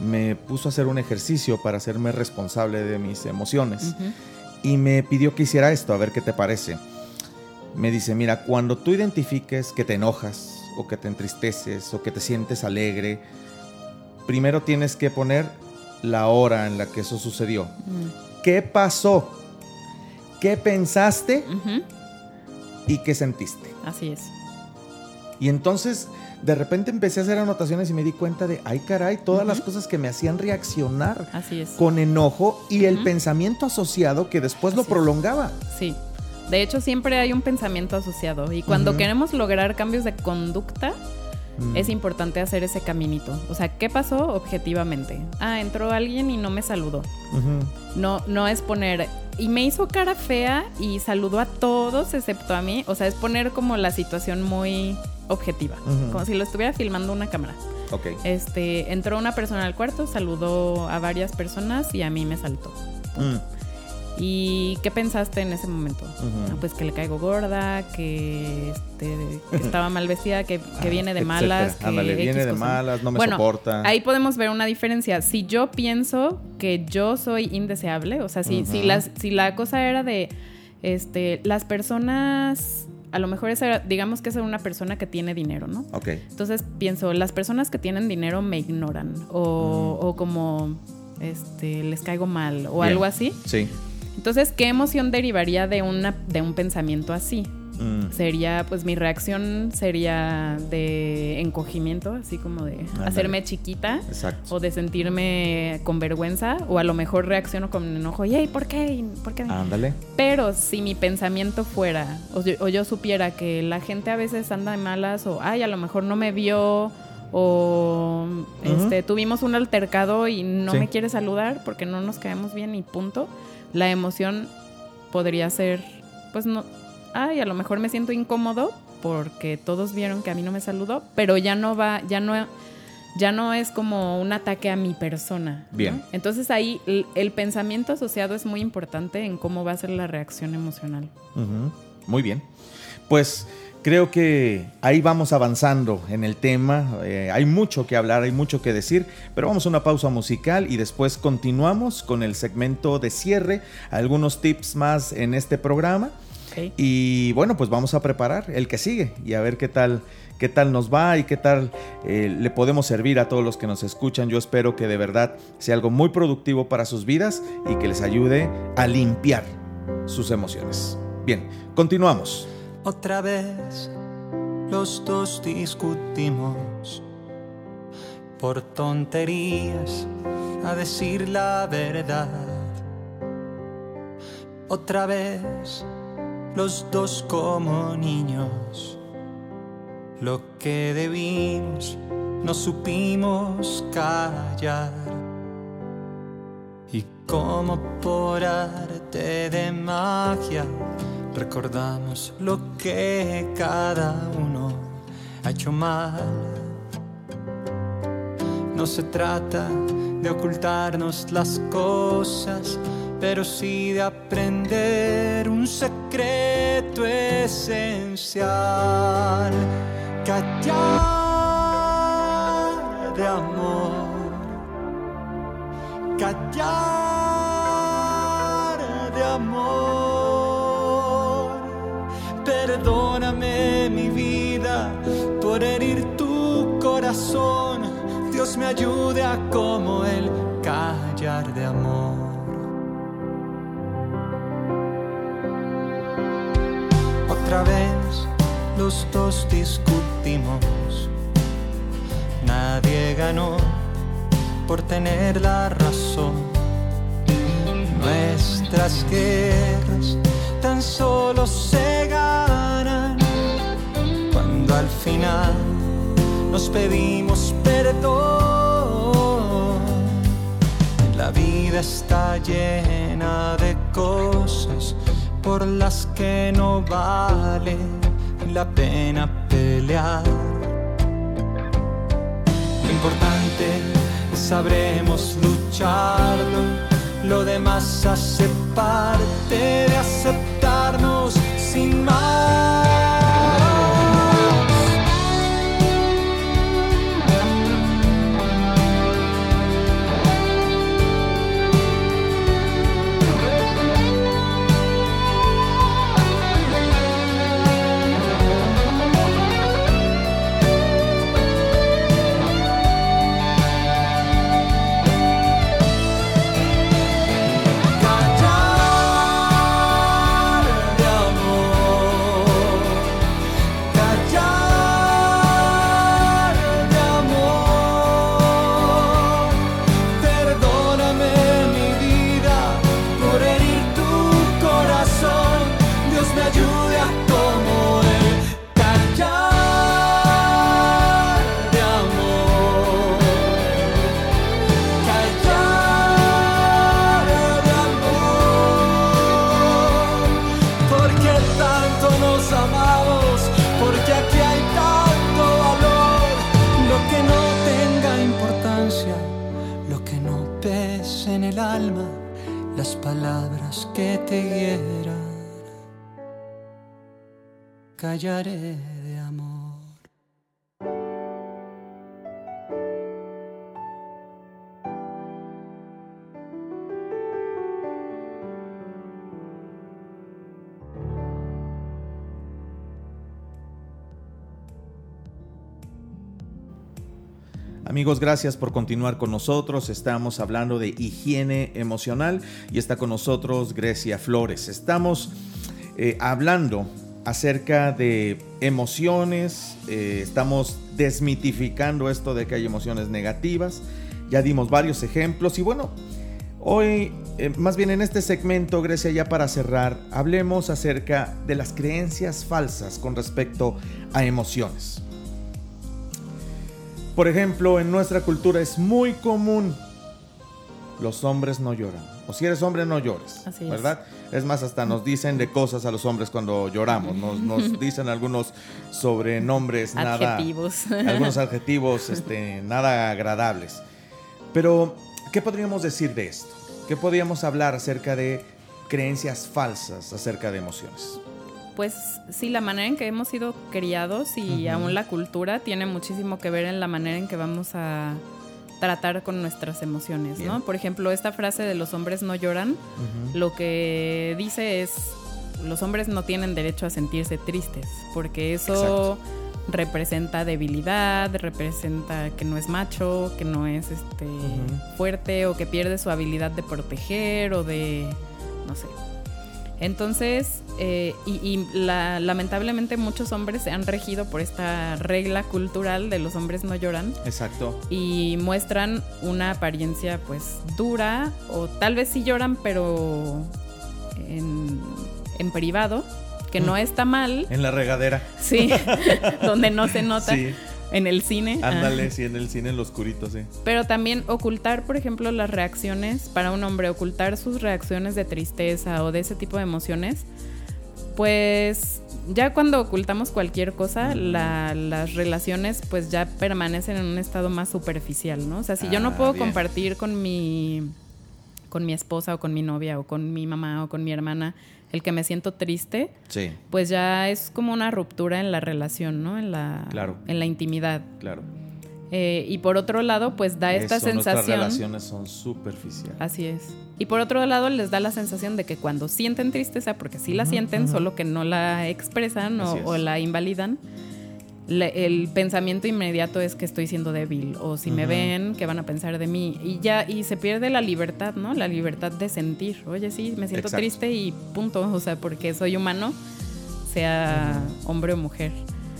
me puso a hacer un ejercicio para hacerme responsable de mis emociones y me pidió que hiciera esto, a ver qué te parece. Me dice, mira, cuando tú identifiques que te enojas o que te entristeces o que te sientes alegre, primero tienes que poner la hora en la que eso sucedió. Mm. ¿Qué pasó? ¿Qué pensaste? ¿Y qué sentiste? Así es. Y entonces de repente empecé a hacer anotaciones y me di cuenta de, ay caray, todas las cosas que me hacían reaccionar con enojo y el pensamiento asociado que después lo prolongaba. Sí. De hecho, siempre hay un pensamiento asociado y cuando queremos lograr cambios de conducta, mm. es importante hacer ese caminito. O sea, ¿qué pasó objetivamente? Ah, entró alguien y no me saludó. No, no es poner y me hizo cara fea y saludó a todos excepto a mí. O sea, es poner como la situación muy objetiva, como si lo estuviera filmando una cámara. Ok. Este, entró una persona al cuarto, saludó a varias personas y a mí me saltó. Mm. ¿Y qué pensaste en ese momento? Ah, pues que le caigo gorda, que, este, estaba mal vestida, que, ah, viene de malas. Que Ándale, viene de malas, no me bueno, soporta. Ahí podemos ver una diferencia. Si yo pienso que yo soy indeseable, o sea, si, si, las, si la cosa era de este, las personas a lo mejor esa, digamos que es una persona que tiene dinero, ¿no? Ok. Entonces pienso, las personas que tienen dinero me ignoran o, mm. o como este, les caigo mal o algo así. Sí. Entonces, ¿qué emoción derivaría de, una, de un pensamiento así? Mm. Sería, pues mi reacción sería de encogimiento, así como de hacerme chiquita. O de sentirme con vergüenza. O a lo mejor reacciono con enojo. ¿Y por qué? ¿Por qué? Ándale. Pero si mi pensamiento fuera, o yo, supiera que la gente a veces anda de malas, o ay, a lo mejor no me vio o este, tuvimos un altercado y no me quiere saludar porque no nos caemos bien y punto. La emoción podría ser, pues no, ay, a lo mejor me siento incómodo porque todos vieron que a mí no me saludó, pero ya no va, ya no, ya no es como un ataque a mi persona. Bien. Entonces ahí el, pensamiento asociado es muy importante en cómo va a ser la reacción emocional. Muy bien. Pues creo que ahí vamos avanzando en el tema. Eh, hay mucho que hablar, hay mucho que decir, pero vamos a una pausa musical y después continuamos con el segmento de cierre, algunos tips más en este programa. Y bueno, pues vamos a preparar el que sigue y a ver qué tal, qué tal nos va y qué tal eh, le podemos servir a todos los que nos escuchan. Yo espero que de verdad sea algo muy productivo para sus vidas y que les ayude a limpiar sus emociones. Bien, continuamos. Otra vez los dos discutimos por tonterías a decir la verdad. Otra vez los dos como niños. Lo que debimos no supimos callar. Y como por arte de magia recordamos lo que cada uno ha hecho mal. No se trata de ocultarnos las cosas, pero sí de aprender un secreto esencial. Callar de amor. Callar de amor. Perdóname mi vida por herir tu corazón. Dios me ayude a como el callar de amor. Otra vez los dos discutimos. Nadie ganó por tener la razón. Nuestras guerras tan solo se ganan cuando al final nos pedimos perdón. La vida está llena de cosas por las que no vale la pena pelear. Lo importante es sabremos lucharlo, lo demás hace parte de aceptarnos sin más. De amor. Amigos, gracias por continuar con nosotros. Estamos hablando de higiene emocional y está con nosotros Grecia Flores. Estamos eh, hablando acerca de emociones, eh, estamos desmitificando esto de que hay emociones negativas, ya dimos varios ejemplos y bueno, hoy, eh, más bien en este segmento, Grecia, ya para cerrar, hablemos acerca de las creencias falsas con respecto a emociones. Por ejemplo, en nuestra cultura es muy común, los hombres no lloran o si eres hombre no llores, ¿verdad? Es. más, hasta nos dicen de cosas a los hombres cuando lloramos, nos, dicen algunos sobrenombres, nada, adjetivos. algunos adjetivos, este, nada agradables. Pero, ¿qué podríamos decir de esto? ¿Qué podríamos hablar acerca de creencias falsas acerca de emociones? Pues sí, la manera en que hemos sido criados y aún la cultura tiene muchísimo que ver en la manera en que vamos a tratar con nuestras emociones, ¿no? Por ejemplo, esta frase de los hombres no lloran, lo que dice es, los hombres no tienen derecho a sentirse tristes, porque eso representa debilidad, representa que no es macho, que no es este fuerte o que pierde su habilidad de proteger o de, no sé, entonces, eh, y, lamentablemente muchos hombres se han regido por esta regla cultural de los hombres no lloran. Exacto. Y muestran una apariencia pues dura o tal vez sí lloran pero en, en privado, que no está mal. En la regadera. Sí, donde no se nota. Sí en el cine. Ándale, sí, en el cine, en lo oscurito, sí. Pero también ocultar, por ejemplo, las reacciones, para un hombre, ocultar sus reacciones de tristeza o de ese tipo de emociones, pues ya cuando ocultamos cualquier cosa, las relaciones pues ya permanecen en un estado más superficial, ¿no? O sea, si yo no ah, puedo compartir con mi, con mi esposa o con mi novia o con mi mamá o con mi hermana, el que me siento triste, pues ya es como una ruptura en la relación, ¿no? En la, en la intimidad. Claro. Eh, y por otro lado, pues da esta sensación. Nuestras relaciones son superficiales. Así es. Y por otro lado, les da la sensación de que cuando sienten tristeza, porque sí la sienten, solo que no la expresan o, la invalidan, el pensamiento inmediato es que estoy siendo débil o si me ven, ¿qué van a pensar de mí? Y ya, y se pierde la libertad, ¿no? La libertad de sentir. Oye, sí, me siento triste y punto. O sea, porque soy humano, sea hombre o mujer.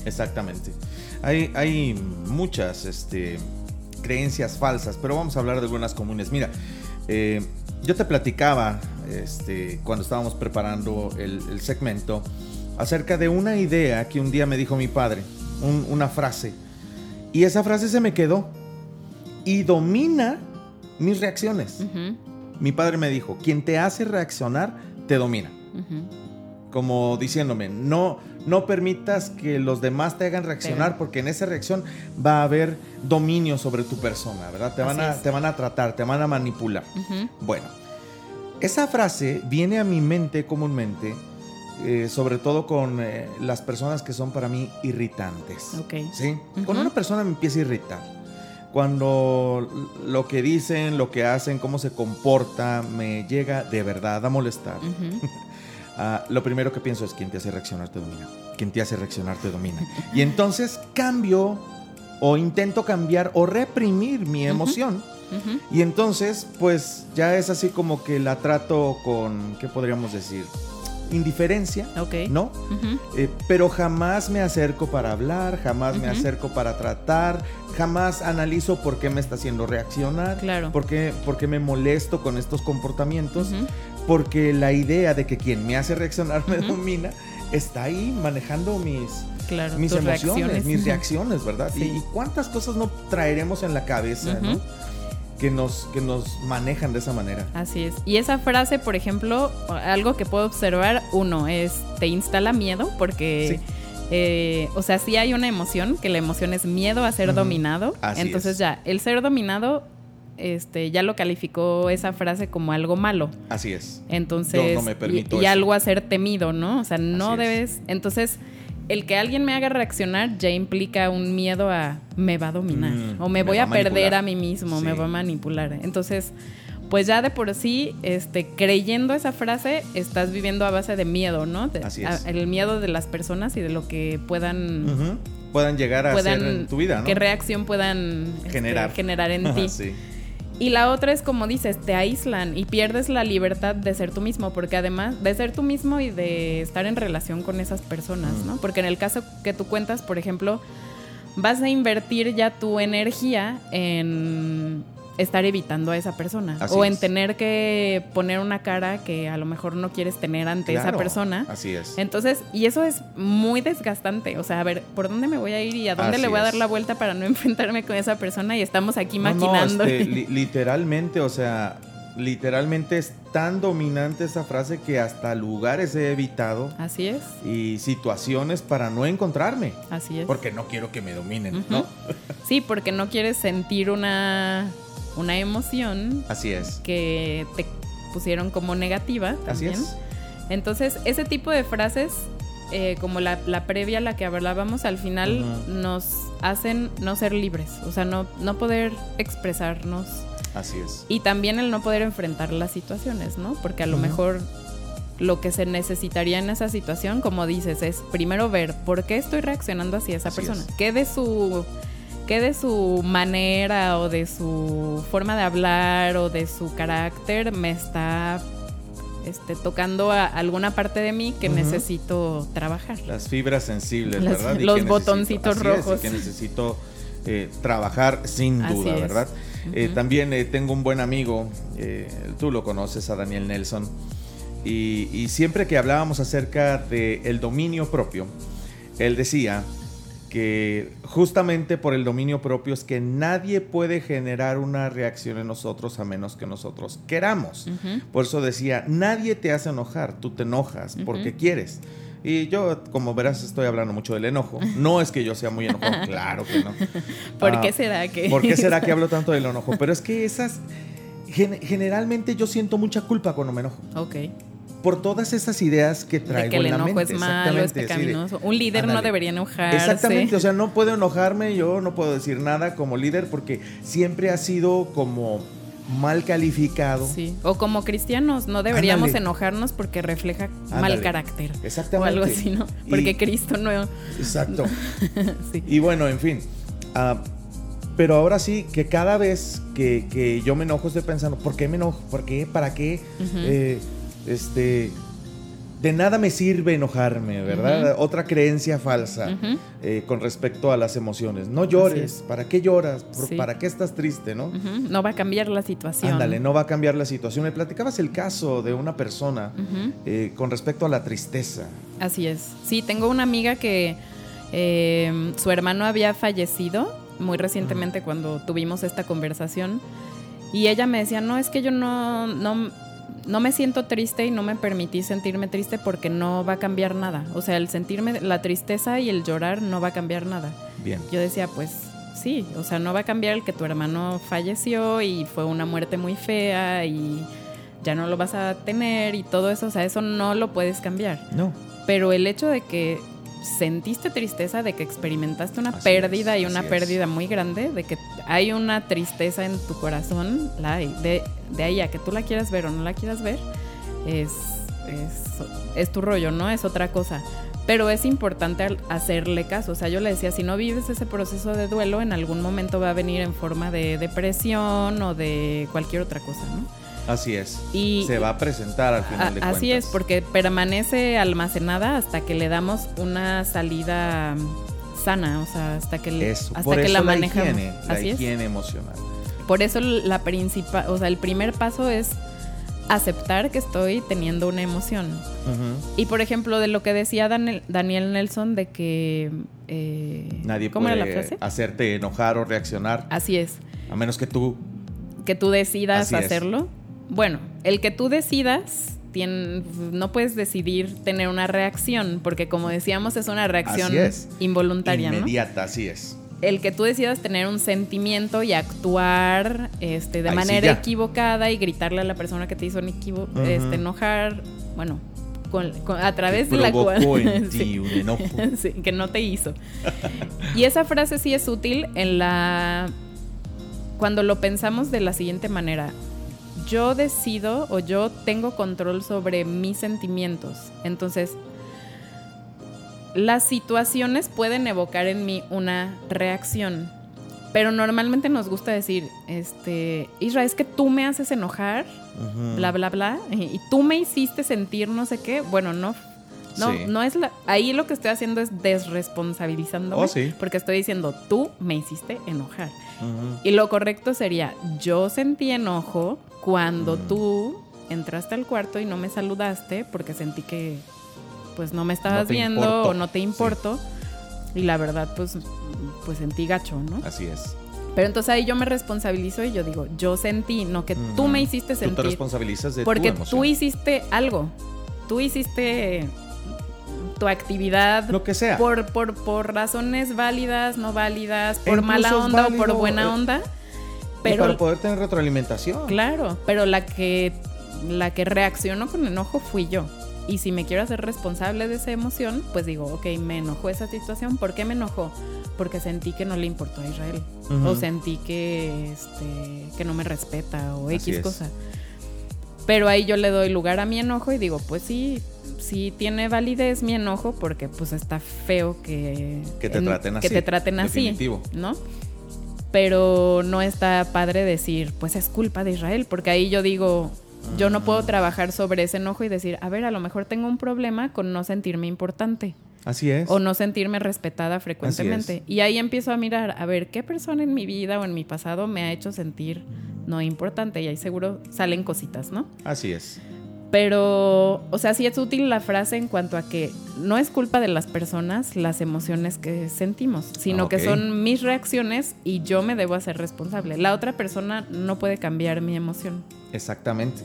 Exactamente. Hay, hay muchas este, creencias falsas, pero vamos a hablar de algunas comunes. Mira, eh, yo te platicaba este, cuando estábamos preparando el, segmento acerca de una idea que un día me dijo mi padre, una frase, y esa frase se me quedó y domina mis reacciones. Mi padre me dijo, quien te hace reaccionar, te domina. Como diciéndome, no, no permitas que los demás te hagan reaccionar porque en esa reacción va a haber dominio sobre tu persona, ¿verdad? Te, van a, te van a, tratar, te van a manipular. Bueno, esa frase viene a mi mente comúnmente, eh, sobre todo con eh, las personas que son para mí irritantes. ¿sí? Cuando una persona me empieza a irritar, cuando lo que dicen, lo que hacen, cómo se comporta, me llega de verdad a molestar. Ah, lo primero que pienso es quien te hace reaccionar te domina. Quien te hace reaccionar te domina. y entonces cambio o intento cambiar o reprimir mi emoción. Y entonces, pues ya es así como que la trato con, ¿qué podríamos decir? Indiferencia, ¿no? Eh, pero jamás me acerco para hablar, jamás me acerco para tratar, jamás analizo por qué me está haciendo reaccionar, claro. por, qué, me molesto con estos comportamientos, porque la idea de que quien me hace reaccionar me domina está ahí manejando mis, mis emociones, mis reacciones, ¿verdad? Y, cuántas cosas no traeremos en la cabeza, ¿no? Que nos, que nos manejan de esa manera. Así es. Y esa frase, por ejemplo, algo que puedo observar, uno, es te instala miedo porque... Eh, o sea, sí hay una emoción, que la emoción es miedo a ser dominado. Entonces ya, el ser dominado, este, ya lo calificó esa frase como algo malo. Así es. Entonces, no me permito y, algo a ser temido, ¿no? O sea, no debes. Entonces, el que alguien me haga reaccionar ya implica un miedo a me va a dominar mm, o me, voy a, perder a mí mismo, me va a manipular. Entonces, pues ya de por sí, este, creyendo esa frase, estás viviendo a base de miedo, ¿no? Así es. el miedo de las personas y de lo que puedan... Puedan llegar a ser en tu vida, ¿no? Qué reacción puedan este, generar, generar en ti. sí. Y la otra es como dices, te aíslan y pierdes la libertad de ser tú mismo, porque además de ser tú mismo y de estar en relación con esas personas, ¿no? Porque en el caso que tú cuentas, por ejemplo, vas a invertir ya tu energía en estar evitando a esa persona o en tener que poner una cara que a lo mejor no quieres tener ante esa persona. Así es. Entonces, y eso es muy desgastante. O sea, a ver, ¿por dónde me voy a ir y a dónde le voy a dar la vuelta para no enfrentarme con esa persona? Y estamos aquí maquinando. Este, literalmente, o sea, literalmente es tan dominante esa frase que hasta lugares he evitado. Así es. Y situaciones para no encontrarme. Así es. Porque no quiero que me dominen, ¿no? Sí, porque no quieres sentir una una emoción. Así es. Que te pusieron como negativa también. Así es. Entonces, ese tipo de frases, eh, como la, previa a la que hablábamos, al final nos hacen no ser libres, o sea, no, no poder expresarnos. Así es. Y también el no poder enfrentar las situaciones, ¿no? Porque a lo mejor lo que se necesitaría en esa situación, como dices, es primero ver por qué estoy reaccionando así a esa persona. ¿Qué de su que de su manera o de su forma de hablar o de su carácter me está este, tocando a alguna parte de mí que necesito trabajar. Las fibras sensibles, ¿verdad? los botoncitos rojos. que necesito eh, trabajar sin duda, ¿verdad? Eh, también eh, tengo un buen amigo, tú lo conoces, a Daniel Nelson, y, y siempre que hablábamos acerca del el dominio propio, él decía que justamente por el dominio propio es que nadie puede generar una reacción en nosotros a menos que nosotros queramos. Por eso decía, nadie te hace enojar, tú te enojas porque quieres. Y yo, como verás, estoy hablando mucho del enojo. No es que yo sea muy enojado, claro que no. ¿Por qué ah, será que...? ¿Por qué será que hablo tanto del enojo? Pero es que esas... generalmente yo siento mucha culpa cuando me enojo. Ok por todas esas ideas que traigo que el en la mente. es malo, es pecaminoso. Un líder no debería enojarse. Exactamente, o sea, no puedo enojarme, yo no puedo decir nada como líder porque siempre ha sido como mal calificado. Sí, o como cristianos, no deberíamos enojarnos porque refleja mal carácter. Exactamente. O algo así, ¿no? Porque Cristo no... Exacto. sí. Y bueno, en fin. Ah, pero ahora sí, que cada vez que, yo me enojo estoy pensando, ¿por qué me enojo? ¿Por qué? ¿Para qué? Este, de nada me sirve enojarme, ¿verdad? Otra creencia falsa eh, con respecto a las emociones. No llores, ¿para qué lloras? ¿Para qué estás triste, no? No va a cambiar la situación. Ándale, no va a cambiar la situación. Me platicabas el caso de una persona eh, con respecto a la tristeza. Así es. Sí, tengo una amiga que eh, su hermano había fallecido muy recientemente cuando tuvimos esta conversación. Y ella me decía, no, es que yo no, no no me siento triste y no me permití sentirme triste porque no va a cambiar nada. O sea, el sentirme la tristeza y el llorar no va a cambiar nada. Bien. Yo decía, pues sí, o sea, no va a cambiar el que tu hermano falleció y fue una muerte muy fea y ya no lo vas a tener y todo eso, o sea, eso no lo puedes cambiar. No. Pero el hecho de que sentiste tristeza, de que experimentaste una pérdida y una pérdida muy grande, de que hay una tristeza en tu corazón, la hay. De, de ahí a que tú la quieras ver o no la quieras ver, es, es, tu rollo, ¿no? Es otra cosa. Pero es importante hacerle caso. O sea, yo le decía, si no vives ese proceso de duelo, en algún momento va a venir en forma de depresión o de cualquier otra cosa, ¿no? Así es. Y se va a presentar al final de cuentas. Así es, porque permanece almacenada hasta que le damos una salida sana, o sea, hasta que, le, hasta que la manejamos. La la higiene emocional. Por eso la principal, o sea, el primer paso es aceptar que estoy teniendo una emoción. Y por ejemplo, de lo que decía Daniel, Nelson de que... Eh, Nadie ¿cómo puede era la frase? hacerte enojar o reaccionar. Así es. A menos que tú... Que tú decidas hacerlo. Bueno, el que tú decidas... no puedes decidir tener una reacción, porque como decíamos, es una reacción involuntaria. Inmediata, así es el que tú decidas tener un sentimiento y actuar este, de manera equivocada y gritarle a la persona que te hizo este, enojar, bueno, a través de la cual que no te hizo. y esa frase sí es útil en la cuando lo pensamos de la siguiente manera. Yo decido o yo tengo control sobre mis sentimientos. Entonces, las situaciones pueden evocar en mí una reacción. Pero normalmente nos gusta decir, este, Isra, es que tú me haces enojar, bla, bla, bla, y tú me hiciste sentir no sé qué. Bueno, no, no, no es la. Ahí lo que estoy haciendo es desresponsabilizándome. Oh, sí. Porque estoy diciendo, tú me hiciste enojar. Y lo correcto sería, yo sentí enojo cuando tú entraste al cuarto y no me saludaste porque sentí que pues no me estabas viendo o no te importo. Y la verdad, pues, pues sentí gacho, ¿no? Así es. Pero entonces ahí yo me responsabilizo y yo digo, yo sentí, no que tú me hiciste sentir. Tú te responsabilizas de Porque tú hiciste algo. Tú hiciste tu actividad. Lo que sea. Por, por, por razones válidas, no válidas, por mala onda o por buena eh, onda. Pero, para poder tener retroalimentación. Claro, pero la que, la que reaccionó con enojo fui yo. Y si me quiero hacer responsable de esa emoción, pues digo, ok, me enojó esa situación. ¿Por qué me enojó? Porque sentí que no le importó a Israel. O sentí que, este, que no me respeta o X cosa. Pero ahí yo le doy lugar a mi enojo y digo, pues sí, sí tiene validez mi enojo porque pues está feo que, que te traten así. Que te traten así, ¿no? Pero no está padre decir, pues es culpa de Israel, porque ahí yo digo, yo no puedo trabajar sobre ese enojo y decir, a ver, a lo mejor tengo un problema con no sentirme importante. Así es. O no sentirme respetada frecuentemente. Y ahí empiezo a mirar, a ver, ¿qué persona en mi vida o en mi pasado me ha hecho sentir no importante? Y ahí seguro salen cositas, ¿no? Así es. Pero, o sea, sí es útil la frase en cuanto a que no es culpa de las personas las emociones que sentimos, sino que son mis reacciones y yo me debo hacer responsable. La otra persona no puede cambiar mi emoción. Exactamente.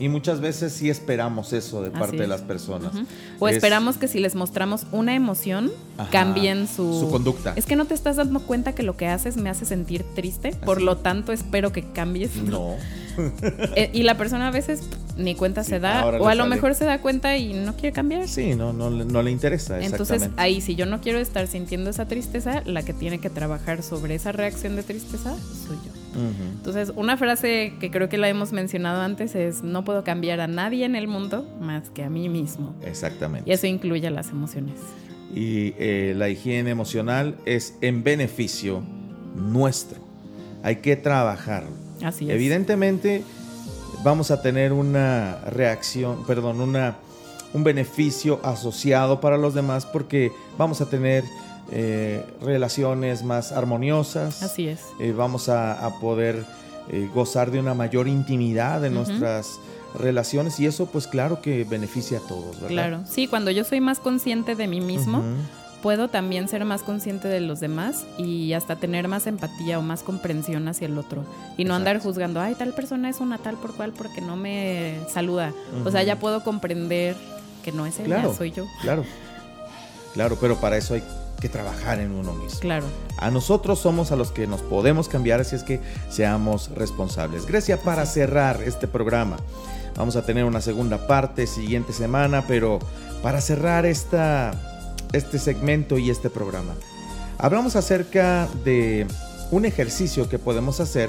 Y muchas veces sí esperamos eso de parte de las personas. O esperamos que si les mostramos una emoción, cambien su... conducta. Es que no te estás dando cuenta que lo que haces me hace sentir triste, por lo tanto espero que cambies. No. Eh, y la persona a veces ni cuenta se da, o a lo mejor se da cuenta y no quiere cambiar. Sí, no, no, no le interesa. Entonces ahí si yo no quiero estar sintiendo esa tristeza, la que tiene que trabajar sobre esa reacción de tristeza soy yo. Entonces, una frase que creo que la hemos mencionado antes es, no puedo cambiar a nadie en el mundo más que a mí mismo. Exactamente. Y eso incluye las emociones. Y eh, la higiene emocional es en beneficio nuestro. Hay que trabajarlo. Así es. Evidentemente vamos a tener una reacción, perdón, una un beneficio asociado para los demás porque vamos a tener eh, relaciones más armoniosas. Así es. Eh, vamos a, poder eh, gozar de una mayor intimidad en nuestras relaciones y eso pues claro que beneficia a todos, ¿verdad? Claro, sí, cuando yo soy más consciente de mí mismo, puedo también ser más consciente de los demás y hasta tener más empatía o más comprensión hacia el otro y no andar juzgando, ay, tal persona es una tal por cual porque no me saluda. O sea, ya puedo comprender que no es ella, soy yo. Claro, claro, pero para eso hay que trabajar en uno mismo. Claro. A nosotros somos a los que nos podemos cambiar, así es que seamos responsables. Grecia, para cerrar este programa, vamos a tener una segunda parte siguiente semana, pero para cerrar esta este segmento y este programa. Hablamos acerca de un ejercicio que podemos hacer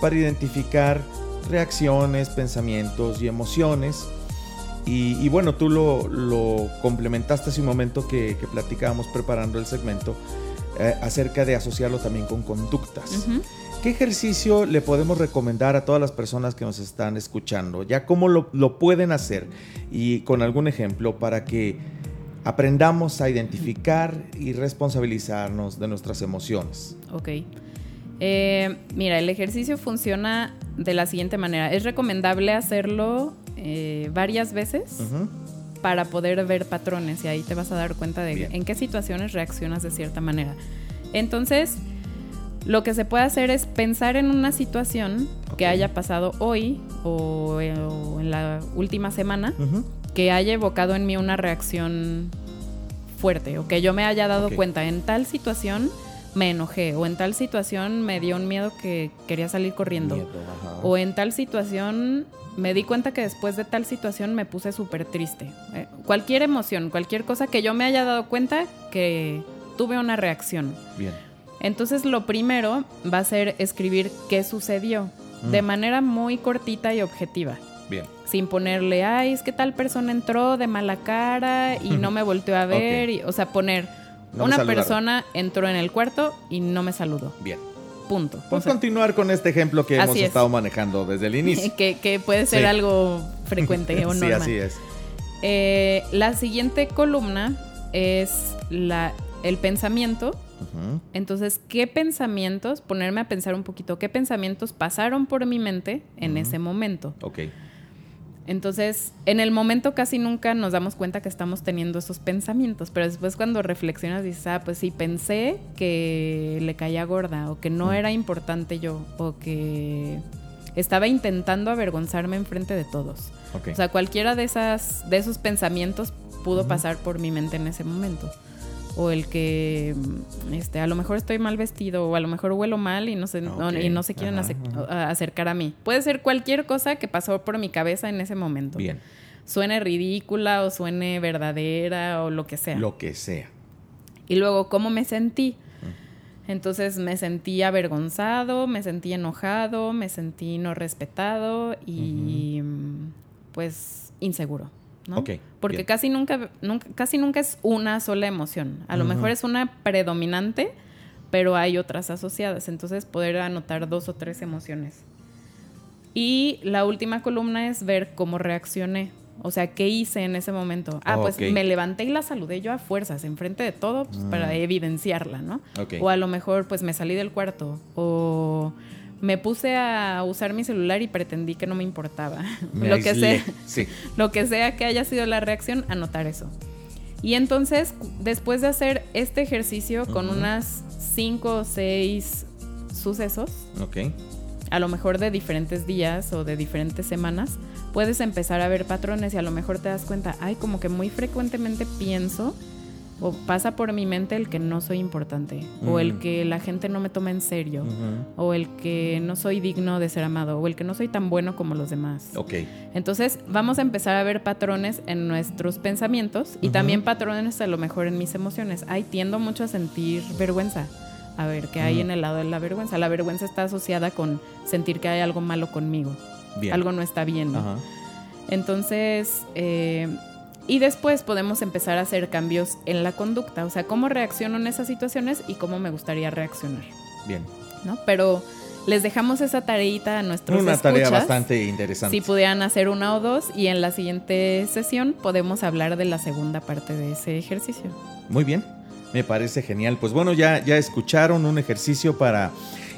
para identificar reacciones, pensamientos y emociones. Y, bueno, tú lo, complementaste hace un momento que, platicábamos preparando el segmento eh, acerca de asociarlo también con conductas. ¿Qué ejercicio le podemos recomendar a todas las personas que nos están escuchando? Ya cómo lo, lo pueden hacer y con algún ejemplo para que aprendamos a identificar y responsabilizarnos de nuestras emociones. Ok. Eh, mira, el ejercicio funciona de la siguiente manera. Es recomendable hacerlo eh, varias veces para poder ver patrones y ahí te vas a dar cuenta de en qué situaciones reaccionas de cierta manera. Entonces, lo que se puede hacer es pensar en una situación que haya pasado hoy o, eh, en la última semana que haya evocado en mí una reacción fuerte o que yo me haya dado cuenta en tal situación me enojé o en tal situación me dio un miedo que quería salir corriendo o en tal situación me di cuenta que después de tal situación me puse súper triste. Eh, cualquier emoción, cualquier cosa que yo me haya dado cuenta que tuve una reacción. Bien. Entonces lo primero va a ser escribir qué sucedió de mm. manera muy cortita y objetiva. Sin ponerle, ay, es que tal persona entró de mala cara y no me volteó a ver. Y, o sea, poner, una persona entró en el cuarto y no me saludó. Bien. Punto. Puedes continuar con este ejemplo que hemos estado manejando desde el inicio. que, puede ser algo frecuente o normal. Sí, así es. Eh, la siguiente columna es la, el pensamiento. Entonces, ¿qué pensamientos, ponerme a pensar un poquito, qué pensamientos pasaron por mi mente en ese momento? Ok. Entonces, en el momento casi nunca nos damos cuenta que estamos teniendo esos pensamientos, pero después cuando reflexionas dices, ah, pues sí, pensé que le caía gorda o que no era importante yo o que estaba intentando avergonzarme enfrente de todos. O sea, cualquiera de, esas, de esos pensamientos pudo pasar por mi mente en ese momento o el que este a lo mejor estoy mal vestido o a lo mejor huelo mal y no se y no se quieren acercar a mí. Puede ser cualquier cosa que pasó por mi cabeza en ese momento. Bien. Suene ridícula o suene verdadera o lo que sea. Lo que sea. Y luego cómo me sentí. Entonces me sentí avergonzado, me sentí enojado, me sentí no respetado y pues inseguro. Porque casi nunca, nunca, casi nunca es una sola emoción. A lo mejor es una predominante, pero hay otras asociadas. Entonces poder anotar dos o tres emociones. Y la última columna es ver cómo reaccioné. O sea, ¿qué hice en ese momento? Ah, pues me levanté y la saludé yo a fuerzas, enfrente de todo, pues, para mm. evidenciarla, ¿no? O a lo mejor, pues me salí del cuarto. O me puse a usar mi celular y pretendí que no me importaba. lo que sea, lo que sea que haya sido la reacción, anotar eso. Y entonces, después de hacer este ejercicio con unas cinco o seis sucesos, a lo mejor de diferentes días o de diferentes semanas, puedes empezar a ver patrones y a lo mejor te das cuenta, ay, como que muy frecuentemente pienso o pasa por mi mente el que no soy importante, o el mm. que la gente no me toma en serio, o el que no soy digno de ser amado, o el que no soy tan bueno como los demás. Ok. Entonces vamos a empezar a ver patrones en nuestros pensamientos y también patrones a lo mejor en mis emociones. Ay, tiendo mucho a sentir vergüenza. A ver, ¿qué hay mm. en el lado de la vergüenza? La vergüenza está asociada con sentir que hay algo malo conmigo. Algo no está bien. Entonces, eh, y después podemos empezar a hacer cambios en la conducta, o sea, cómo reacciono en esas situaciones y cómo me gustaría reaccionar. Bien. ¿No? Pero les dejamos esa tareita a nuestros Una tarea bastante interesante. Si pudieran hacer una o dos y en la siguiente sesión podemos hablar de la segunda parte de ese ejercicio. Muy bien, me parece genial. Pues bueno, ya, ya escucharon un ejercicio para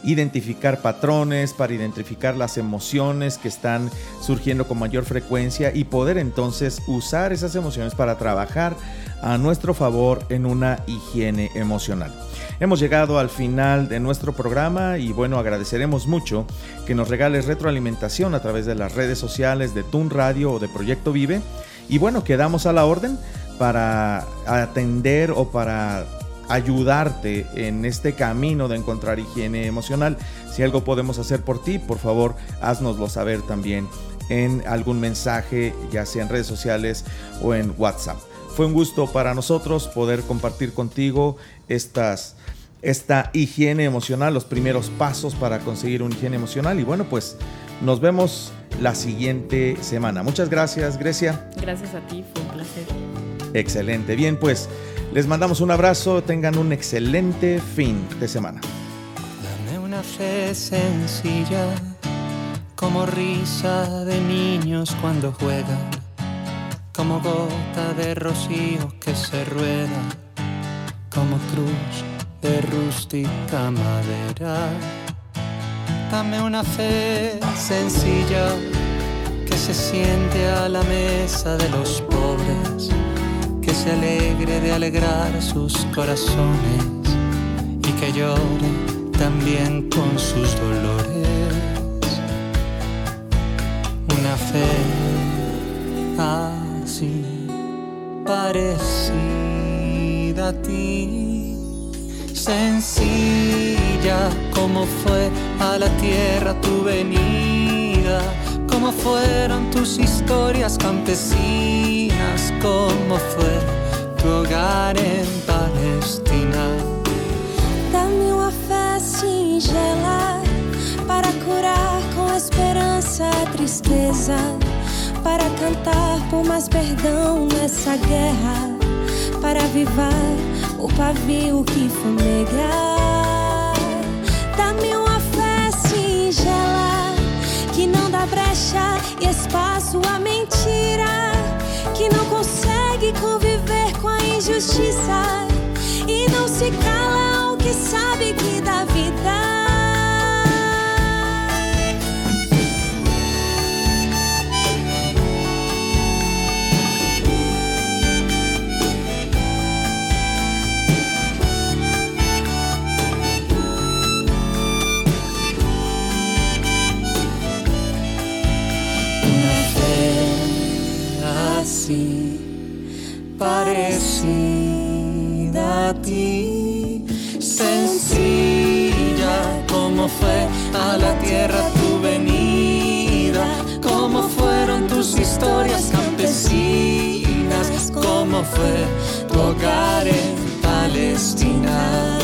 identificar patrones, para identificar las emociones que están surgiendo con mayor frecuencia y poder entonces usar esas emociones para trabajar a nuestro favor en una higiene emocional. Hemos llegado al final de nuestro programa y bueno, agradeceremos mucho que nos regales retroalimentación a través de las redes sociales de Tun Radio o de Proyecto Vive. Y bueno, quedamos a la orden para atender o para ayudarte en este camino de encontrar higiene emocional. Si algo podemos hacer por ti, por favor, haznoslo saber también en algún mensaje, ya sea en redes sociales o en WhatsApp. Fue un gusto para nosotros poder compartir contigo estas, esta higiene emocional, los primeros pasos para conseguir una higiene emocional. Y bueno, pues nos vemos la siguiente semana. Muchas gracias, Grecia. Gracias a ti, fue un placer. Excelente. Bien, pues les mandamos un abrazo. Tengan un excelente fin de semana. Dame una fe sencilla, como risa de niños cuando juegan como gota de rocío que se rueda, como cruz de rústica madera. Dame una fe sencilla que se siente a la mesa de los pobres, que se alegre de alegrar sus corazones y que llore también con sus dolores. Una fe parecida a ti, sencilla como fue a la tierra tu venida, como fueron tus historias campesinas, como fue tu hogar en Palestina. Dame uma fé singela para curar com esperança a tristeza para cantar por mais perdão nessa guerra, para avivar o pavio que fumega. A injustiça e não se cala ao que sabe que a la tierra tu venida, como fueron tus historias campesinas, como fue tu hogar en Palestina.